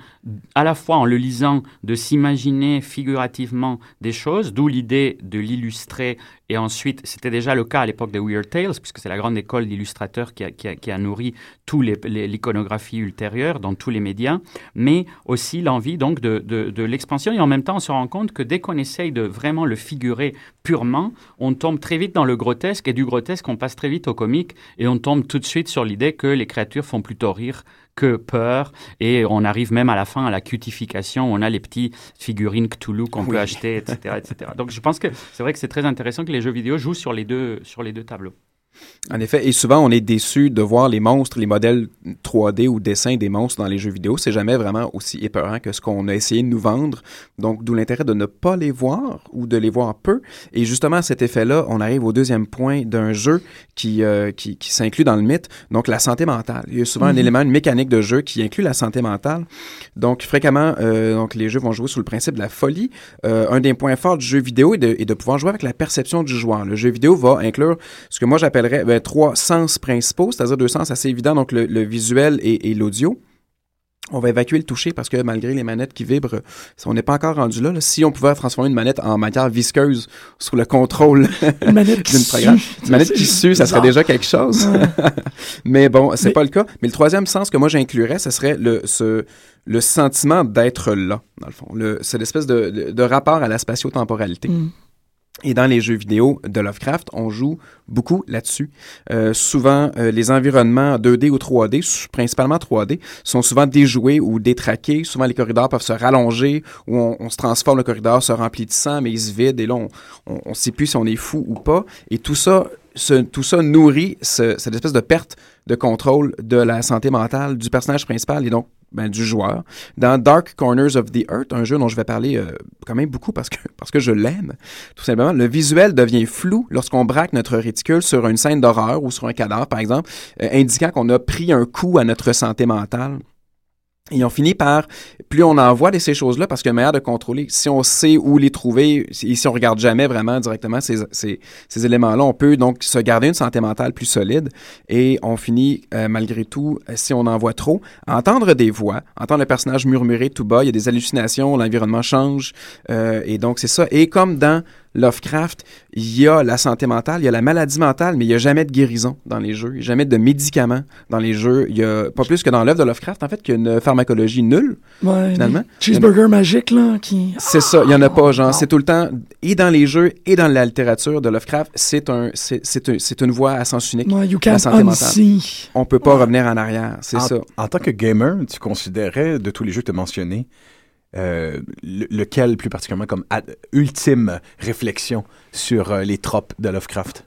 S6: à la fois en le lisant, de s'imaginer figurativement des choses, d'où l'idée de l'illustrer, et ensuite, c'était déjà le cas à l'époque des Weird Tales, puisque c'est la grande école d'illustrateurs qui a, nourri les- l'iconographie ultérieure dans tous les médias, mais aussi l'envie donc de l'expansion, et en même temps, on se rend compte que dès qu'on essaye de vraiment le figurer purement, on tombe très vite dans le grotesque, et du grotesque, on passe très vite au comique, et on tombe tout de suite sur l'idée que les créatures font plutôt rire que peur, et on arrive même à la fin à la cutification, on a les petits figurines Cthulhu qu'on peut acheter, etc., etc. Donc je pense que c'est vrai que c'est très intéressant que les jeux vidéo jouent sur les deux, sur les deux tableaux.
S4: En effet, et souvent on est déçu de voir les monstres, les modèles 3D ou dessins des monstres dans les jeux vidéo. C'est jamais vraiment aussi épeurant que ce qu'on a essayé de nous vendre. Donc, d'où l'intérêt de ne pas les voir ou de les voir peu. Et justement, à cet effet-là, on arrive au deuxième point d'un jeu qui, euh, qui, qui s'inclut dans le mythe, donc la santé mentale. Il y a souvent un élément, une mécanique de jeu qui inclut la santé mentale. Donc, fréquemment, euh, donc les jeux vont jouer sous le principe de la folie. Euh, un des points forts du jeu vidéo est de, est de pouvoir jouer avec la perception du joueur. Le jeu vidéo va inclure ce que moi j'appellerais ben, trois sens principaux, c'est-à-dire deux sens assez évidents, donc le, le visuel et, et l'audio. on va évacuer le toucher parce que malgré les manettes qui vibrent, on n'est pas encore rendu là, là. Si on pouvait transformer une manette en matière visqueuse sous le contrôle d'une programme, une manette qui sue, ça serait déjà quelque chose. Mais bon, c'est
S5: Mais-
S4: pas le cas. Mais le troisième sens que moi j'inclurais, ce serait le, ce, le sentiment d'être là, dans le fond. Le, c'est l'espèce de, de, de rapport à la spatio-temporalité.
S5: Mm.
S4: Et dans les jeux vidéo de Lovecraft, on joue beaucoup là-dessus. Euh, souvent, euh, les environnements 2D ou 3D, s- principalement 3D, sont souvent déjoués ou détraqués. Souvent, les corridors peuvent se rallonger ou on, se transforme, le corridor se remplit de sang, mais il se vide. Et là, on on sait plus si on est fou ou pas. Et tout ça, ce- tout ça nourrit ce- cette espèce de perte de contrôle de la santé mentale du personnage principal et donc ben, du joueur. Dans Dark Corners of the Earth, un jeu dont je vais parler euh, quand même beaucoup parce que, parce que je l'aime, tout simplement, le visuel devient flou lorsqu'on braque notre réticule sur une scène d'horreur ou sur un cadavre, par exemple, euh, indiquant qu'on a pris un coup à notre santé mentale. Et on finit par, plus on envoie de ces choses-là, parce qu'il y a manière de contrôler. Si on sait où les trouver, et si on regarde jamais vraiment directement ces, ces, éléments-là, on peut donc se garder une santé mentale plus solide. Et on finit, euh, malgré tout, euh, si on en voit trop, entendre des voix, entendre le personnage murmurer tout bas, il y a des hallucinations, l'environnement change. euh, et donc, c'est ça. Et comme dans Lovecraft, il y a la santé mentale, il y a la maladie mentale, mais il n'y a jamais de guérison dans les jeux, il n'y a jamais de médicaments dans les jeux. Il y a pas plus que dans l'œuvre de Lovecraft, en fait, qu'il y a une pharmacologie nulle,
S5: Ouais,
S4: finalement.
S5: Cheeseburger magique, là, qui...
S4: C'est ça, il y en a pas, genre,
S5: non.
S4: c'est tout le temps, et dans les jeux, et dans la littérature de Lovecraft, c'est un, c'est, c'est un- c'est une voie à sens unique.
S5: Ouais, you
S4: La santé mentale.
S5: unsee.
S4: On peut pas revenir en arrière, c'est
S3: en,
S4: ça.
S3: en tant que gamer, tu considérais de tous les jeux que tu as mentionnés, euh, le- lequel plus particulièrement comme ad- ultime réflexion sur euh, les tropes de Lovecraft?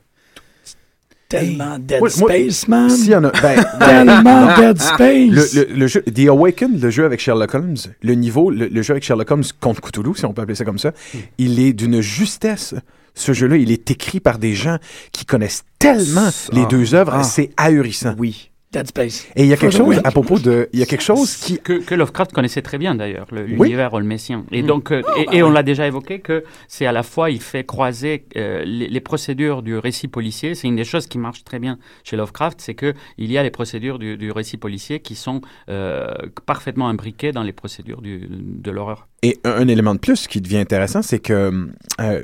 S5: Tellement Dead
S3: moi-
S5: Space, man.
S3: S'il y en a, ben,
S5: Tellement Dead Space.
S3: le, le- le jeu The Awakened, le jeu avec Sherlock Holmes, le niveau, le, le jeu avec Sherlock Holmes contre Cthulhu, si on peut appeler ça comme ça, il est d'une justesse. Ce jeu-là, il est écrit par des gens qui connaissent tellement les deux œuvres,
S4: Ah.
S3: c'est ahurissant.
S4: Oui.
S5: Dead Space.
S3: Et il y a quelque chose à propos de, il y a quelque chose qui
S6: que, que Lovecraft connaissait très bien d'ailleurs, le-
S3: Oui.
S6: l'univers olmésien. Et
S4: Mm.
S6: donc, euh, et, et on l'a déjà évoqué que c'est à la fois il fait croiser euh, les, les procédures du récit policier. C'est une des choses qui marche très bien chez Lovecraft, c'est que il y a les procédures du, du récit policier qui sont euh, parfaitement imbriquées dans les procédures du- de l'horreur.
S3: Et un, un élément de plus qui devient intéressant, c'est que euh,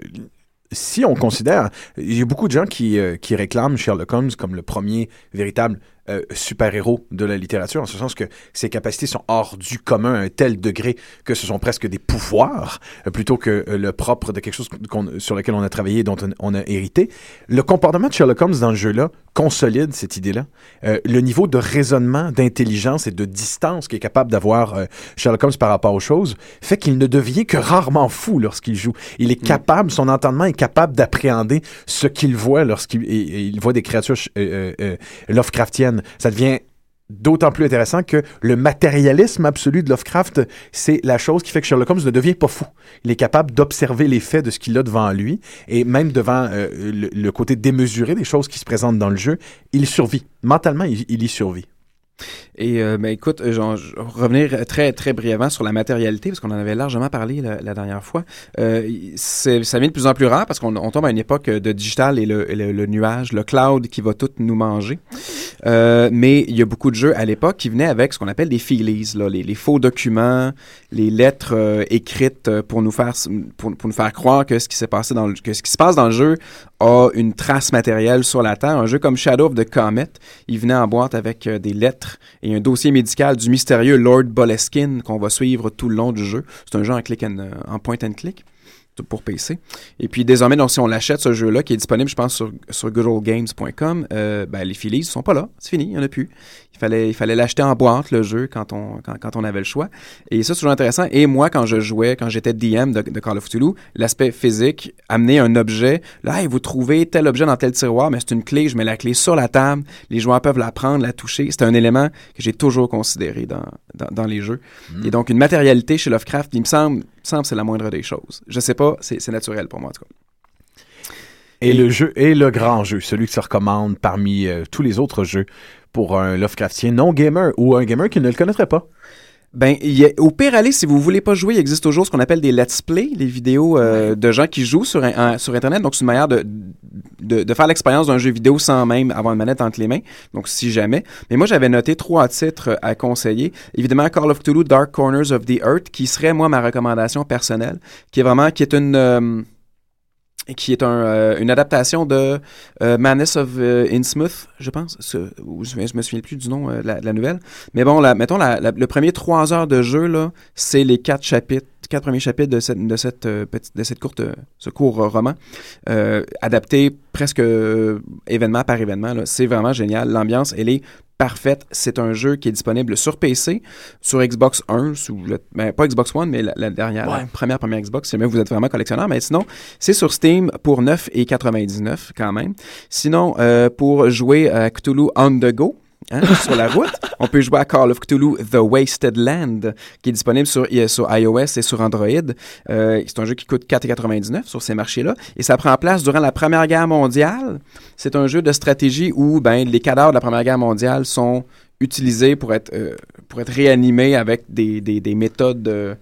S3: si on considère, il y a beaucoup de gens qui, euh, qui réclament Sherlock Holmes comme le premier véritable euh, super-héros de la littérature, en ce sens que ses capacités sont hors du commun à un tel degré que ce sont presque des pouvoirs, euh, plutôt que euh, le propre de quelque chose sur lequel on a travaillé et dont on, on a hérité. Le comportement de Sherlock Holmes dans le jeu-là consolide cette idée-là. Euh, le niveau de raisonnement, d'intelligence et de distance qu'est capable d'avoir Sherlock Holmes par rapport aux choses fait qu'il ne devient que rarement fou lorsqu'il joue. Il est capable, son entendement est capable d'appréhender ce qu'il voit lorsqu'il il voit des créatures euh, Ça devient d'autant plus intéressant que le matérialisme absolu de Lovecraft, c'est la chose qui fait que Sherlock Holmes ne devient pas fou. Il est capable d'observer les faits de ce qu'il a devant lui et même devant euh, le, côté démesuré des choses qui se présentent dans le jeu, il survit. Mentalement, il y survit.
S4: Et euh, ben écoute, euh, genre, revenir très très brièvement sur la matérialité parce qu'on en avait largement parlé la, dernière fois. Euh, ça devient de plus en plus rare parce qu'on on tombe à une époque de digital et le, le- nuage, le cloud qui va tout nous manger. Euh, mais il y a beaucoup de jeux à l'époque qui venaient avec ce qu'on appelle des feelies, là, les, faux documents, les lettres euh, écrites euh, pour nous faire pour, nous faire croire que ce qui s'est passé dans que ce qui se passe dans le jeu a une trace matérielle sur la Terre. Un jeu comme Shadow of the Comet, il venait en boîte avec euh, des lettres et un dossier médical du mystérieux Lord Boleskine qu'on va suivre tout le long du jeu. C'est un jeu en, euh, en point and click pour PC. Et puis désormais, donc, si on l'achète, ce jeu-là, qui est disponible, je pense, sur, sur goodoldgames.com, euh, ben, les Phillies sont pas là. C'est fini, il n'y en a plus. Il fallait, il fallait l'acheter en boîte, le jeu, quand on, quand, quand on avait le choix. Et ça, c'est toujours intéressant. Et moi, quand je jouais, quand j'étais DM de, de Call of Cthulhu, l'aspect physique, amener un objet, là, hey, vous trouvez tel objet dans tel tiroir, mais c'est une clé, je mets la clé sur la table, les joueurs peuvent la prendre, la toucher. C'est un élément que j'ai toujours considéré dans, dans, dans les jeux. Et donc, une matérialité chez Lovecraft, il me semble, me semble que c'est la moindre des choses. Je sais pas, c'est naturel pour moi, en tout cas.
S3: Et, le jeu est le grand jeu, celui qui se recommande parmi euh, tous les autres jeux pour un Lovecraftien non gamer ou un gamer qui ne le connaîtrait pas.
S4: Ben, il y a- au pire, allez, si vous voulez pas jouer, il existe toujours ce qu'on appelle des let's play, les vidéos euh, de gens qui jouent sur, un- sur Internet. Donc, c'est une manière de de, de faire l'expérience d'un jeu vidéo sans même avoir une manette entre les mains. Donc, si jamais. Mais moi, j'avais noté trois titres à conseiller. Évidemment, Call of Cthulhu Dark Corners of the Earth, qui serait, moi, ma recommandation personnelle, qui est vraiment, qui est une... euh, qui est un, euh, une adaptation de euh, Madness of euh, Innsmouth, je pense. Je, me souviens plus du nom euh, de la, nouvelle. Mais bon, la, mettons, la- le premier trois heures de jeu, là, c'est les quatre chapitres, quatre premiers chapitres de cette, de cette, euh, petite, de cette courte, ce court euh, roman, euh, adapté presque événement par événement. C'est vraiment génial. L'ambiance, elle est parfaite. C'est un jeu qui est disponible sur PC, sur Xbox 1, sous le- ben, pas Xbox One, mais la, la dernière, la première, première Xbox, si jamais vous êtes vraiment collectionneur. Mais sinon, c'est sur Steam pour 9,99 quand même. Sinon, euh, pour jouer à Cthulhu on the go, hein, sur la route, on peut jouer à Call of Cthulhu The Wasted Land, qui est disponible sur, iOS et sur Android. Euh, c'est un jeu qui coûte 4,99 sur ces marchés-là. Et ça prend place durant la Première Guerre mondiale. C'est un jeu de stratégie où ben, les cadavres de la Première Guerre mondiale sont utilisés pour être, euh, pour être réanimés avec des, des, des méthodes euh,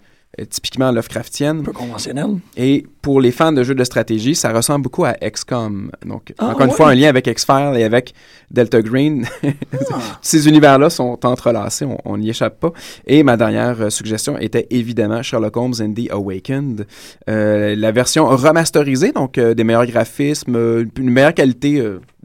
S4: typiquement Lovecraftiennes.
S5: Un peu conventionnel.
S4: Et pour les fans de jeux de stratégie, ça ressemble beaucoup à XCOM. Donc,
S5: Ah,
S4: encore une
S5: ouais.
S4: fois, un lien avec X-Files et avec Delta Green. Ces univers-là sont entrelacés, on- n'y échappe pas. Et ma dernière euh, suggestion était évidemment Sherlock Holmes and the Awakened. Euh, la version remasterisée, donc euh, des meilleurs graphismes, une meilleure qualité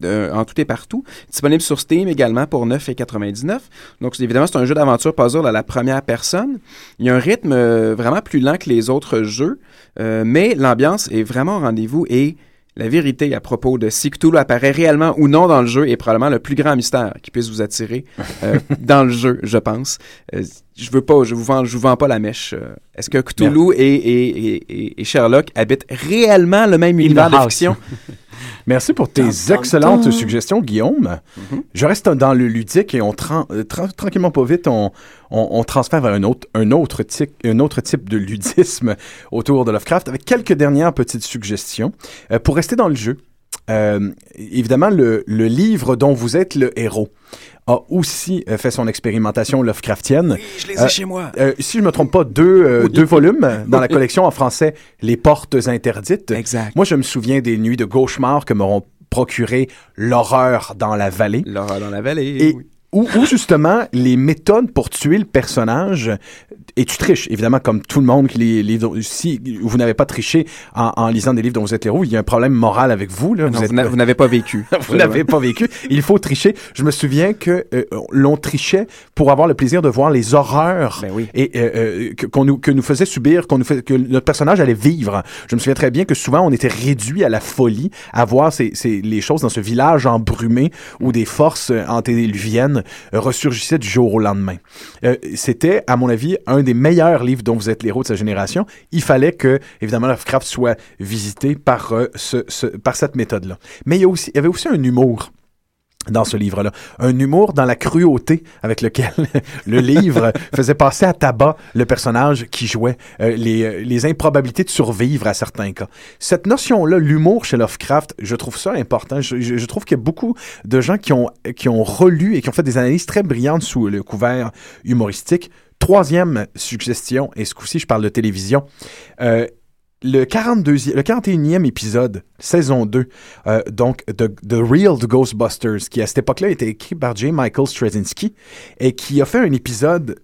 S4: euh, en tout et partout. Disponible sur Steam également pour 9,99. Donc, évidemment, c'est un jeu d'aventure puzzle à la première personne. Il y a un rythme vraiment plus lent que les autres jeux, mais l'ambiance est vraiment au rendez-vous et la vérité à propos de si Cthulhu apparaît réellement ou non dans le jeu est probablement le plus grand mystère qui puisse vous attirer euh, dans le jeu, je pense. Euh, je veux pas, je vous vends, je vous vends pas la mèche. Euh, Est-ce que Cthulhu et, et, et- et- et Sherlock habitent réellement le même univers de fiction?
S3: Merci pour tes excellentes suggestions, Guillaume.
S4: Mhm.
S3: Je reste dans le ludique et on euh, tra- tranquillement pas vite, on, on, on transfère vers un autre, un, autre type, un autre type de ludisme autour de Lovecraft avec quelques dernières petites suggestions. Euh, pour rester dans le jeu, euh, évidemment, le, le livre dont vous êtes le héros a aussi euh, fait son expérimentation Lovecraftienne.
S4: Je les
S3: ai
S4: chez moi.
S3: Euh, si je me trompe pas, deux, euh, deux volumes dans la collection en français, Les Portes interdites.
S4: Exact.
S3: Moi, je me souviens des nuits de cauchemar que m'auront procuré l'horreur dans la vallée.
S4: L'horreur dans la vallée.
S3: Et
S4: oui.
S3: où, où, justement les méthodes pour tuer le personnage et tu triches évidemment comme tout le monde qui les livres si vous n'avez pas triché en, en lisant des livres dont vous êtes héros il y a un problème moral avec vous là
S4: Non,
S3: vous,
S4: n'avez pas vécu.
S3: vous n'avez pas vécu il faut tricher je me souviens que euh, l'on trichait pour avoir le plaisir de voir les horreurs
S4: Ben oui.
S3: et euh, euh, qu'on nous, que nous faisait subir, qu'on nous fait, que notre personnage allait vivre. Je me souviens très bien que souvent on était réduit à la folie, à voir ces, ces, les choses dans ce village embrumé où des forces euh, antédiluviennes ressurgissaient du jour au lendemain. C'était, à mon avis, un des meilleurs livres dont vous êtes l'héros de sa génération. Il fallait que, évidemment, Lovecraft soit visité par, euh, ce, par cette méthode-là. Mais il y, avait aussi un humour dans ce livre-là. Un humour dans la cruauté avec lequel le livre faisait passer à tabac le personnage qui jouait, euh, les, euh, les improbabilités de survivre à certains cas. Cette notion-là, l'humour chez Lovecraft, je trouve ça important. Je, je- je trouve qu'il y a beaucoup de gens qui ont, qui ont relu et qui ont fait des analyses très brillantes sous le couvert humoristique. Troisième suggestion, et ce coup-ci, je parle de télévision. Euh, le 42e, le 41e épisode, saison 2, euh, donc de The Real Ghostbusters, qui à cette époque-là était écrit par J. Michael Straczynski et qui a fait un épisode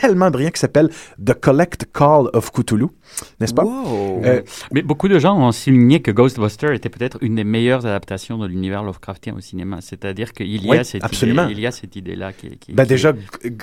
S3: tellement brillant qui s'appelle The Collect Call of Cthulhu, n'est-ce pas?
S4: Wow.
S3: Euh,
S6: Mais beaucoup de gens ont souligné que Ghostbusters était peut-être une des meilleures adaptations de l'univers Lovecraftien au cinéma. C'est-à-dire qu'il y,
S3: Oui,
S6: a cette
S3: absolument.
S6: idée- il y a cette idée-là qui, qui-
S3: Ben
S6: qui-
S3: déjà,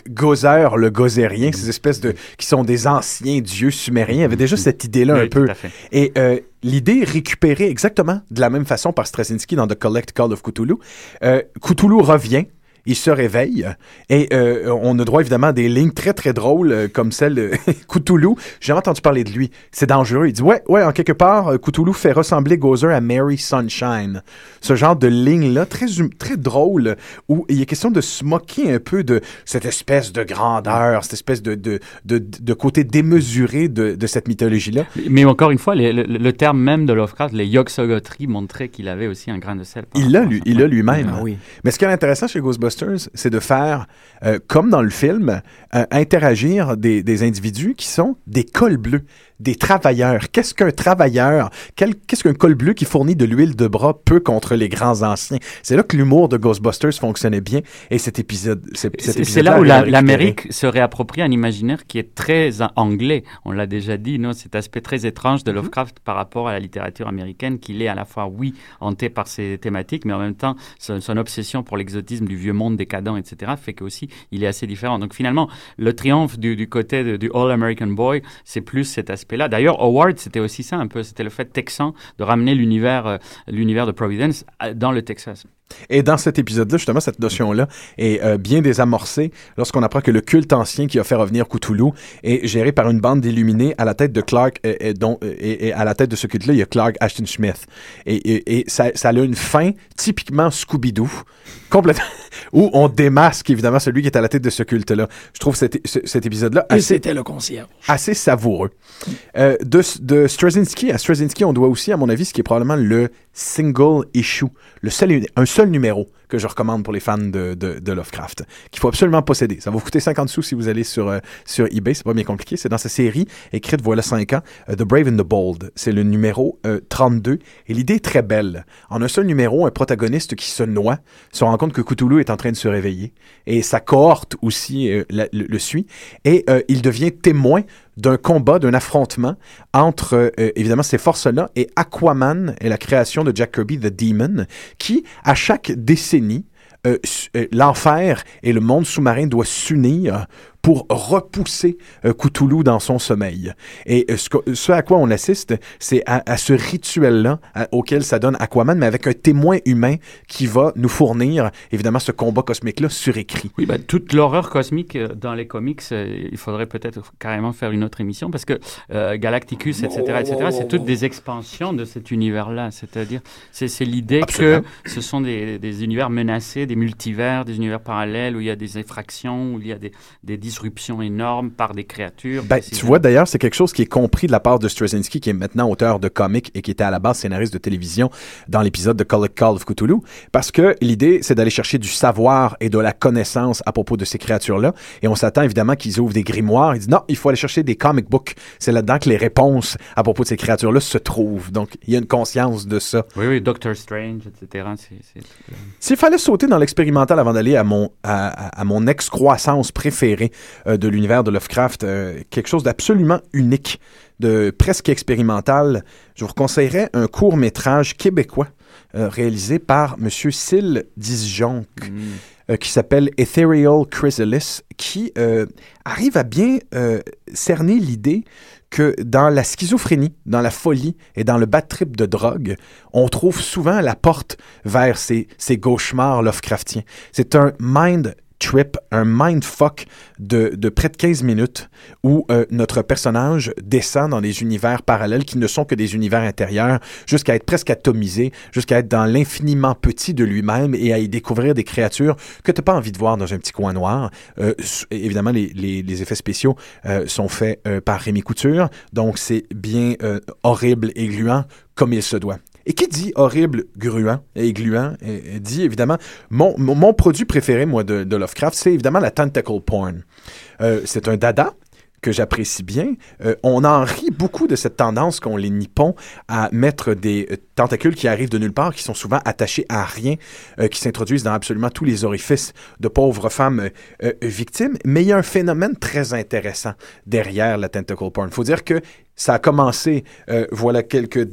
S3: Gozer, le Gozérien, ces espèces de... qui sont des anciens dieux sumériens, avait déjà cette idée-là
S6: Oui,
S3: un peu. Et euh, l'idée est récupérée exactement de la même façon par Straczynski dans The Collect Call of Cthulhu. Euh, Cthulhu revient. Il se réveille et euh, on a droit évidemment à des lignes très très drôles euh, comme celle de Cthulhu. J'ai entendu parler de lui. C'est dangereux. Il dit ouais ouais en quelque part euh, Cthulhu fait ressembler Gozer à Mary Sunshine. Ce genre de ligne là très hum- très drôle où il est question de se moquer un peu de cette espèce de grandeur, cette espèce de de de, de côté démesuré de, de cette mythologie là.
S6: Mais encore une fois, les- le, le terme même de Lovecraft, les Yog-Sothothery, montrait qu'il avait aussi un grain de sel.
S3: Il l'a lui, il l'a lui-même.
S4: Ah oui.
S3: Mais ce qui est intéressant chez Ghostbusters, C'est de faire, euh, comme dans le film, euh, interagir des individus qui sont des cols bleus, des travailleurs. Qu'est-ce qu'un travailleur? Qu'est-ce qu'un col bleu qui fournit de l'huile de bras peut contre les grands anciens? C'est là que l'humour de Ghostbusters fonctionnait bien. Et cet épisode, cet
S6: C'est là où la- l'Amérique se réapproprie un imaginaire qui est très anglais. On l'a déjà dit, non, cet aspect très étrange de
S3: Mhm.
S6: Lovecraft par rapport à la littérature américaine, qu'il est à la fois, oui, hanté par ses thématiques, mais en même temps, son, son obsession pour l'exotisme du vieux monde décadent, etc., fait qu'aussi, il est assez différent. Donc finalement, le triomphe du, du côté de- du All-American Boy, c'est plus cet aspect-là. D'ailleurs, Howard, c'était aussi ça un peu, c'était le fait texan de ramener l'univers euh, l'univers de Providence à- dans le Texas.
S3: Et dans cet épisode-là, justement, cette notion-là est euh, bien désamorcée lorsqu'on apprend que le culte ancien qui a fait revenir Cthulhu est géré par une bande d'illuminés à la tête de Clark, euh, euh, dont, euh, et, et à la tête de ce culte-là, il y a Clark Ashton Smith. Et, et, et ça, ça a une fin typiquement Scooby-Doo, complètement, où on démasque évidemment celui qui est à la tête de ce culte-là. Je trouve cet, ce- cet épisode-là assez
S5: c'était le concierge.
S3: assez savoureux. Euh, de, de Straczynski à Straczynski, on doit aussi, à mon avis, ce qui est probablement le single issue, le seul, un seul numéro que je recommande pour les fans de, de, de Lovecraft, qu'il faut absolument posséder. Ça va vous coûter 50 sous si vous allez sur, euh, sur eBay, c'est pas bien compliqué. C'est dans sa série, écrite voilà 5 ans, euh, The Brave and the Bold. C'est le numéro euh, 32, et l'idée est très belle. En un seul numéro, un protagoniste qui se noie se rend compte que Cthulhu est en train de se réveiller, et sa cohorte aussi euh, le, suit, et euh, il devient témoin d'un combat, d'un affrontement entre, euh, évidemment, ces forces-là et Aquaman et la création de Jack The Demon, qui, à chaque décennie, l'enfer et le monde sous-marin doivent s'unir pour repousser euh, Cthulhu dans son sommeil. Et euh, ce, à quoi on assiste, c'est à, à ce rituel-là auquel ça donne Aquaman, mais avec un témoin humain qui va nous fournir, évidemment, ce combat cosmique-là surécrit.
S6: Oui, bah, toute l'horreur cosmique euh, dans les comics, il faudrait peut-être carrément faire une autre émission parce que euh, Galacticus, etc., etc., c'est toutes des expansions de cet univers-là. C'est-à-dire, c'est c'est l'idée que ce sont des, des univers menacés, des multivers, des univers parallèles où il y a des effractions, où il y a des, des disruptions énormes par des créatures.
S3: Ben, tu vois, d'ailleurs, c'est quelque chose qui est compris de la part de Straczynski, qui est maintenant auteur de comics et qui était à la base scénariste de télévision dans l'épisode de Call, of Cthulhu, parce que l'idée, c'est d'aller chercher du savoir et de la connaissance à propos de ces créatures-là. Et on s'attend évidemment qu'ils ouvrent des grimoires. Ils disent non, il faut aller chercher des comic books. C'est là-dedans que les réponses à propos de ces créatures-là se trouvent. Donc, il y a une conscience de ça.
S6: Oui, oui, Doctor Strange, etc. c'est-
S3: S'il fallait sauter dans l'expérimental avant d'aller à mon, à, à- mon excroissance préférée euh, de l'univers de Lovecraft, euh, quelque chose d'absolument unique, de presque expérimental, je vous conseillerais un court métrage québécois euh, réalisé par M. Syl Disjonc, euh, qui s'appelle Ethereal Chrysalis, qui euh, arrive à bien euh, cerner l'idée que dans la schizophrénie, dans la folie et dans le bad trip de drogue, on trouve souvent la porte vers ces, ces cauchemars Lovecraftiens. C'est un mind trip, un mindfuck de, de près de 15 minutes où euh, notre personnage descend dans des univers parallèles qui ne sont que des univers intérieurs jusqu'à être presque atomisé, jusqu'à être dans l'infiniment petit de lui-même et à y découvrir des créatures que tu n'as pas envie de voir dans un petit coin noir. Euh, évidemment, les, effets spéciaux euh, sont faits par Rémi Couture, donc c'est bien horrible et gluant comme il se doit. Et qui dit horrible, gruant et gluant, dit évidemment, mon, mon, produit préféré, moi, de, Lovecraft, c'est évidemment la tentacle porn. Euh, c'est un dada que j'apprécie bien. Euh, on en rit beaucoup de cette tendance qu'ont les Nippons à mettre des euh, tentacules qui arrivent de nulle part, qui sont souvent attachés à rien, qui s'introduisent dans absolument tous les orifices de pauvres femmes victimes. Mais il y a un phénomène très intéressant derrière la tentacle porn. Il faut dire que ça a commencé, voilà quelques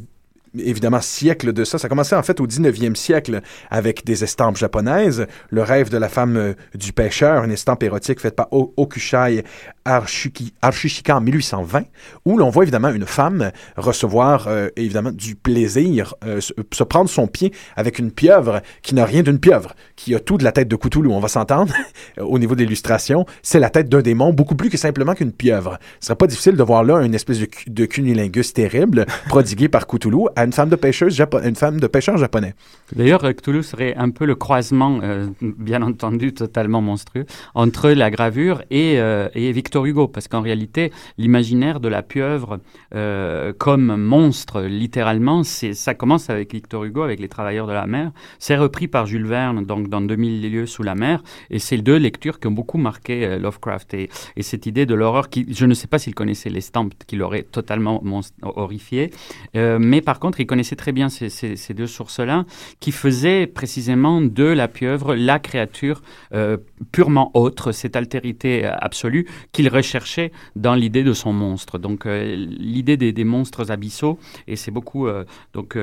S3: évidemment siècles de ça. Ça a commencé en fait au 19e siècle avec des estampes japonaises. Le rêve de la femme euh, du pêcheur, une estampe érotique faite par o Okushai Arshishika en 1820, où l'on voit évidemment une femme recevoir euh, évidemment du plaisir, euh, se, prendre son pied avec une pieuvre qui n'a rien d'une pieuvre, qui a tout de la tête de Cthulhu, on va s'entendre, au niveau de l'illustration. C'est la tête d'un démon, beaucoup plus que simplement qu'une pieuvre. Ce serait pas difficile de voir là une espèce de, de cunilingus terrible prodigué par Cthulhu à une femme de pêcheuse, japo- une femme de pêcheur japonais.
S6: D'ailleurs, euh, Cthulhu serait un peu le croisement, euh, bien entendu, totalement monstrueux, entre la gravure et, euh, et Victor Hugo, parce qu'en réalité, l'imaginaire de la pieuvre euh, comme monstre, littéralement, c'est ça commence avec Victor Hugo, avec les Travailleurs de la mer. C'est repris par Jules Verne, donc dans 2000 lieues sous la mer, et c'est deux lectures qui ont beaucoup marqué euh, Lovecraft et, et cette idée de l'horreur qui, je ne sais pas s'il connaissait les stamps qui l'auraient totalement horrifié, euh, mais par contre, il connaissait très bien ces, ces- deux sources-là, qui faisaient précisément de la pieuvre la créature euh, purement autre, cette altérité absolue qu'il recherchait dans l'idée de son monstre. Donc euh, l'idée des, monstres abyssaux, et c'est beaucoup euh, donc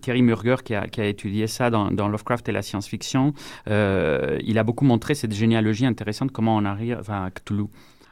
S6: Thierry Murger qui a, étudié ça dans, dans Lovecraft et la science-fiction. Il a beaucoup montré cette généalogie intéressante, comment on arrive à Cthulhu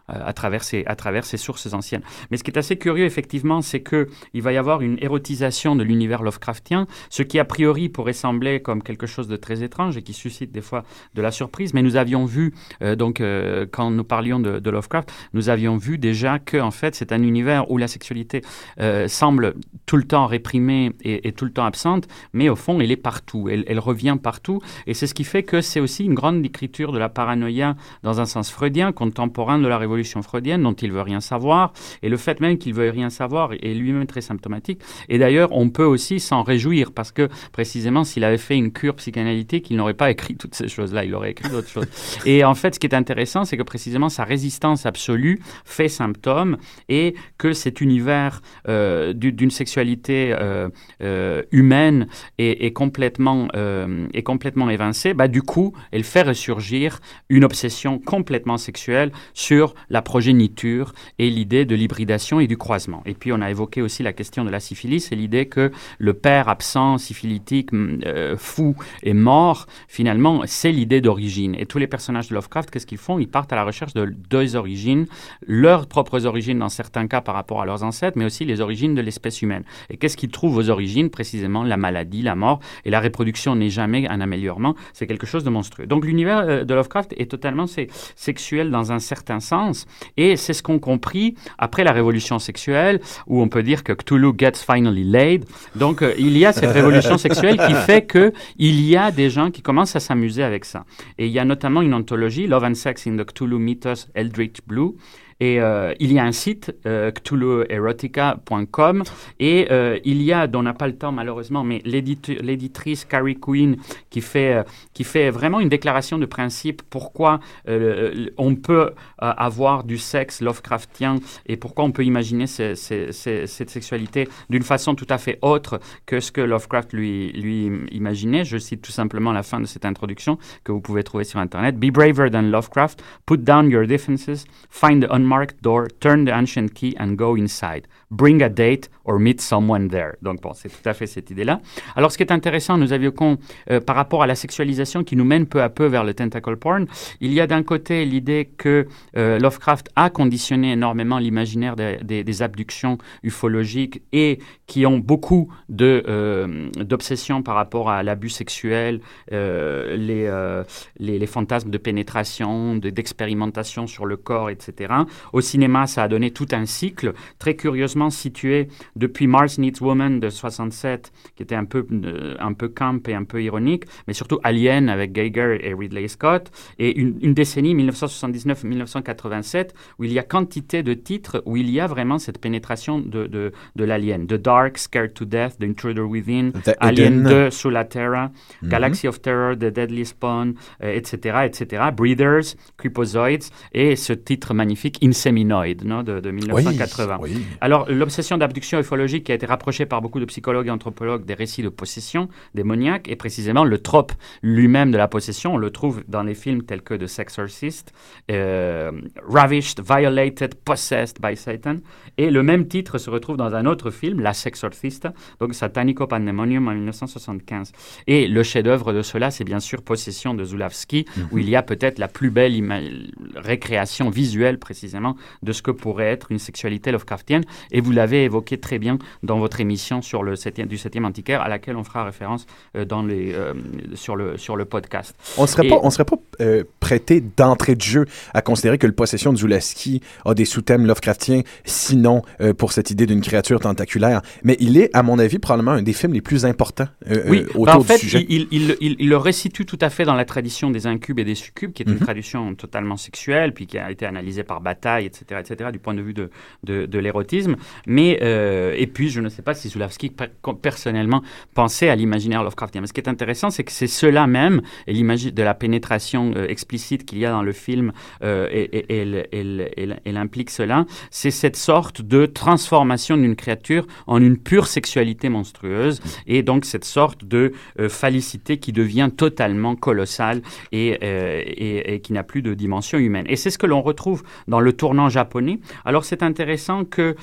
S6: à travers ces à travers ces sources anciennes. Mais ce qui est assez curieux effectivement, c'est que il va y avoir une érotisation de l'univers Lovecraftien, ce qui a priori pourrait sembler comme quelque chose de très étrange et qui suscite des fois de la surprise. Mais nous avions vu euh, donc euh, quand nous parlions de, de Lovecraft, nous avions vu déjà que en fait c'est un univers où la sexualité euh, semble tout le temps réprimée et, et tout le temps absente, mais au fond elle est partout, elle, elle revient partout et c'est ce qui fait que c'est aussi une grande écriture de la paranoïa dans un sens freudien, contemporain de la révolution freudienne, dont il veut rien savoir, et le fait même qu'il veuille rien savoir est lui-même très symptomatique. Et d'ailleurs, on peut aussi s'en réjouir, parce que précisément, s'il avait fait une cure psychanalytique, il n'aurait pas écrit toutes ces choses-là, il aurait écrit d'autres choses. Et en fait, ce qui est intéressant, c'est que précisément sa résistance absolue fait symptôme, et que cet univers euh, du- d'une sexualité euh, euh, humaine est, est complètement, euh, est complètement évincée, bah, du coup, elle fait ressurgir une obsession complètement sexuelle sur la progéniture et l'idée de l'hybridation et du croisement. Et puis, on a évoqué aussi la question de la syphilis et l'idée que le père absent, syphilitique, m- euh, fou et mort, finalement, c'est l'idée d'origine. Et tous les personnages de Lovecraft, qu'est-ce qu'ils font? Ils partent à la recherche de deux origines, leurs propres origines dans certains cas par rapport à leurs ancêtres, mais aussi les origines de l'espèce humaine. Et qu'est-ce qu'ils trouvent aux origines? Précisément la maladie, la mort, et la reproduction n'est jamais un améliorement, c'est quelque chose de monstrueux. Donc l'univers euh, de Lovecraft est totalement sexuel dans un certain sens, et c'est ce qu'ont compris après la révolution sexuelle, où on peut dire que Cthulhu gets finally laid. Donc euh, il y a cette révolution sexuelle qui fait que il y a des gens qui commencent à s'amuser avec ça. Et il y a notamment une anthologie, Love and Sex in the Cthulhu Mythos Eldritch Blue, et euh, il y a un site, euh, et euh, il y a, dont on n'a pas le temps malheureusement, mais l'éditrice Carrie Quinn qui fait, euh, qui fait vraiment une déclaration de principe pourquoi on peut avoir du sexe Lovecraftien et pourquoi on peut imaginer ce- ce- ce- cette sexualité d'une façon tout à fait autre que ce que Lovecraft lui, lui imaginait. Je cite tout simplement la fin de cette introduction que vous pouvez trouver sur Internet. Be braver than Lovecraft, put down your differences, find the unmarked door, turn the ancient key and go inside. Bring a date or meet someone there. Donc bon, c'est tout à fait cette idée-là. Alors ce qui est intéressant, nous avions euh, par rapport à la sexualisation qui nous mène peu à peu vers le tentacle porn, il y a d'un côté l'idée que euh, Lovecraft a conditionné énormément l'imaginaire des, abductions ufologiques et qui ont beaucoup de euh, d'obsessions par rapport à l'abus sexuel, euh, les, euh, les, les fantasmes de pénétration, de- d'expérimentation sur le corps, etc. Au cinéma, ça a donné tout un cycle très curieusement situé depuis Mars Needs Woman de 67, qui était un peu, euh, un peu camp et un peu ironique, mais surtout Alien avec Geiger et Ridley Scott, et une, une décennie 1979-1987 où il y a quantité de titres où il y a vraiment cette pénétration de, de, de l'alien. The Dark, Scared to Death, The Intruder Within,
S3: The
S6: Alien
S3: Hidden.
S6: 2, Sous la Terra, Galaxy of Terror, The Deadly Spawn, euh, etc., etc., Breeders, Creepozoids, et ce titre magnifique Inseminoid non, de, de 1980.
S3: Oui, oui.
S6: Alors, l'obsession d'abduction ufologique qui a été rapprochée par beaucoup de psychologues et anthropologues des récits de possession démoniaque, et précisément le trope lui-même de la possession, on le trouve dans les films tels que The Sexorcist, euh, Ravished, Violated, Possessed by Satan, et le même titre se retrouve dans un autre film, La Sexorcista, donc Satanico Pandemonium en 1975. Et le chef-d'œuvre de cela, c'est bien sûr Possession de Zulawski, où il y a peut-être la plus belle récréation visuelle précisément de ce que pourrait être une sexualité Lovecraftienne. Et vous l'avez évoqué très bien dans votre émission sur le septième, du 7e antiquaire, à laquelle on fera référence euh, dans les, euh, sur, le, sur le podcast.
S3: On ne serait
S6: Et-
S3: serait pas euh, prêté d'entrée de jeu à considérer que le possession de Zulaski a des sous-thèmes Lovecraftiens, sinon pour cette idée d'une créature tentaculaire. Mais il est, à mon avis, probablement un des films les plus importants
S6: Oui,
S3: autour
S6: en fait,
S3: du sujet.
S6: Il, il, il, il le resitue tout à fait dans la tradition des incubes et des succubes, qui est une
S3: Mhm.
S6: tradition totalement sexuelle, puis qui a été analysée par Bataille, etc., etc., du point de vue de, de, de l'érotisme. Mais, euh, et puis, je ne sais pas si Zulawski, per- personnellement, pensait à l'imaginaire Lovecraftien. Mais ce qui est intéressant, c'est que c'est cela même, et de la pénétration euh, explicite qu'il y a dans le film, euh, et, elle- implique cela, c'est cette sorte de transformation d'une créature en une pure sexualité monstrueuse, et donc cette sorte de phallicité qui devient totalement colossale et, qui n'a plus de dimension humaine. Et c'est ce que l'on retrouve dans le tournant japonais. Alors c'est intéressant que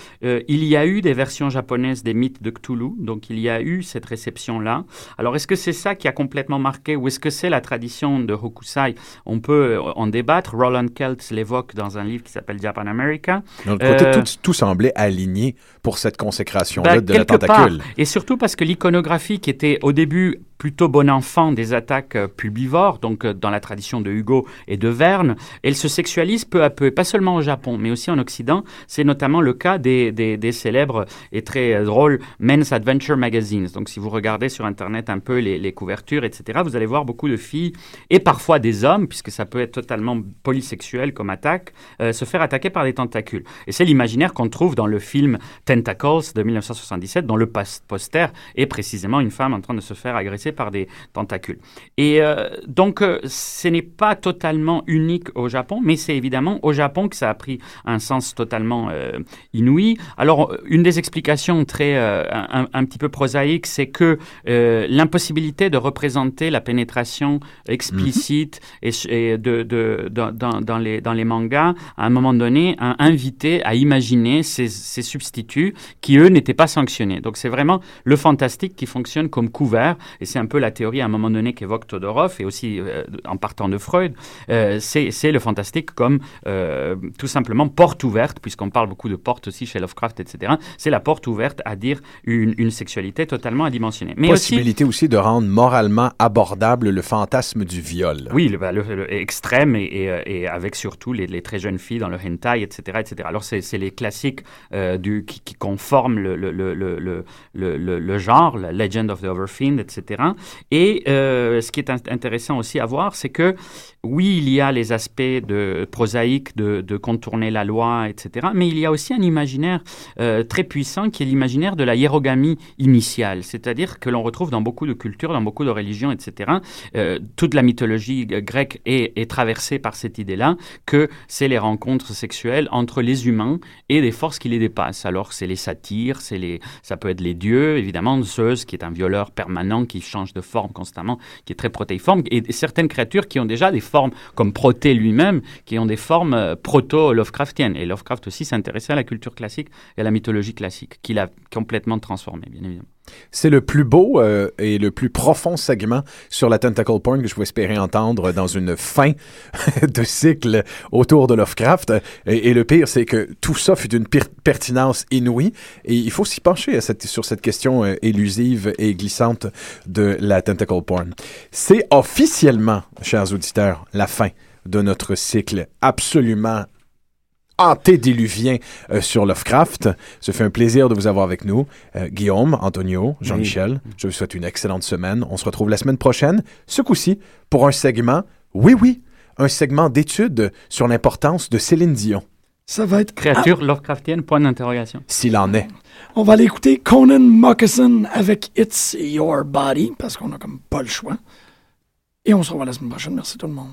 S6: il y a eu des versions japonaises des mythes de Cthulhu, donc il y a eu cette réception-là. Alors est-ce que c'est ça qui a complètement marqué ou est-ce que c'est la tradition de Hokusai? On peut euh, en débattre. Roland Keltz l'évoque dans un livre qui s'appelle Japan America.
S3: Donc, côté,
S6: euh,
S3: tout, tout semblait aligné pour cette consécration-là
S6: Ben,
S3: de la tentacule.
S6: part. Et surtout parce que l'iconographie qui était au début plutôt bon enfant des attaques euh, pulbivores, donc euh, dans la tradition de Hugo et de Verne, elle se sexualise peu à peu, pas seulement au Japon, mais aussi en Occident. C'est notamment le cas des, des, célèbres et très euh, drôles Men's Adventure Magazines. Donc si vous regardez sur Internet un peu les, couvertures, etc., vous allez voir beaucoup de filles et parfois des hommes, puisque ça peut être totalement polysexuel comme attaque, se faire attaquer par des tentacules. Et c'est l'imaginaire qu'on trouve dans le film Tentacles de 1977, dont le pos- poster est précisément une femme en train de se faire agresser par des tentacules. Et euh, donc, euh, ce n'est pas totalement unique au Japon, mais c'est évidemment au Japon que ça a pris un sens totalement euh, inouï. Alors, une des explications très, un, un petit peu prosaïque, c'est que l'impossibilité de représenter la pénétration explicite et, et de, de, dans, dans, dans les, dans les mangas, à un moment donné, a invité à imaginer ces, ces substituts qui, eux, n'étaient pas sanctionnés. Donc, c'est vraiment le fantastique qui fonctionne comme couvert, et c'est un peu la théorie à un moment donné qu'évoque Todorov, et aussi euh, en partant de Freud, euh, c'est le fantastique comme euh, tout simplement porte ouverte, puisqu'on parle beaucoup de porte aussi chez Lovecraft, etc. C'est la porte ouverte à dire une, une sexualité totalement adimensionnée. Mais
S3: Possibilité aussi de rendre moralement abordable le fantasme du viol.
S6: oui, le, bah, le- le extrême et, et, euh, et avec surtout les, les très jeunes filles dans le hentai, etc. etc. Alors, c'est les classiques du, qui, qui conforment le- le genre, la Legend of the Overfiend, etc. Et euh, ce qui est int- intéressant aussi à voir, c'est que oui, il y a les aspects de prosaïques de, contourner la loi, etc. Mais il y a aussi un imaginaire euh, très puissant qui est l'imaginaire de la hiérogamie initiale, c'est-à-dire que l'on retrouve dans beaucoup de cultures, dans beaucoup de religions, etc. Euh, toute la mythologie grecque est, traversée par cette idée-là que c'est les rencontres sexuelles entre les humains et des forces qui les dépassent. Alors c'est les satyres, les, ça peut être les dieux, évidemment Zeus qui est un violeur permanent qui change de forme constamment, qui est très protéiforme, et certaines créatures qui ont déjà des formes comme Proté lui-même, qui ont des formes euh, proto-Lovecraftiennes. Et Lovecraft aussi s'intéressait à la culture classique et à la mythologie classique, qu'il a complètement transformée, bien évidemment.
S3: C'est le plus beau euh, et le plus profond segment sur la tentacle porn que je vous espérais entendre dans une fin de cycle autour de Lovecraft. Et, le pire, c'est que tout ça fut d'une pertinence inouïe. Et il faut s'y pencher sur cette question euh, élusive et glissante de la tentacle porn. C'est officiellement, chers auditeurs, la fin de notre cycle absolument antédiluvien euh, sur Lovecraft. Ce fait un plaisir de vous avoir avec nous. Euh, Guillaume, Antonio, Jean-Michel, je vous souhaite une excellente semaine. On se retrouve la semaine prochaine, ce coup-ci, pour un segment, oui, oui, un segment d'études sur l'importance de Céline Dion,
S5: Ça va être.
S6: Créature Lovecraftienne, point d'interrogation.
S3: s'il en est.
S5: On va aller écouter Conan Moccasin avec It's Your Body, parce qu'on a comme pas le choix. Et on se revoit la semaine prochaine. Merci tout le monde.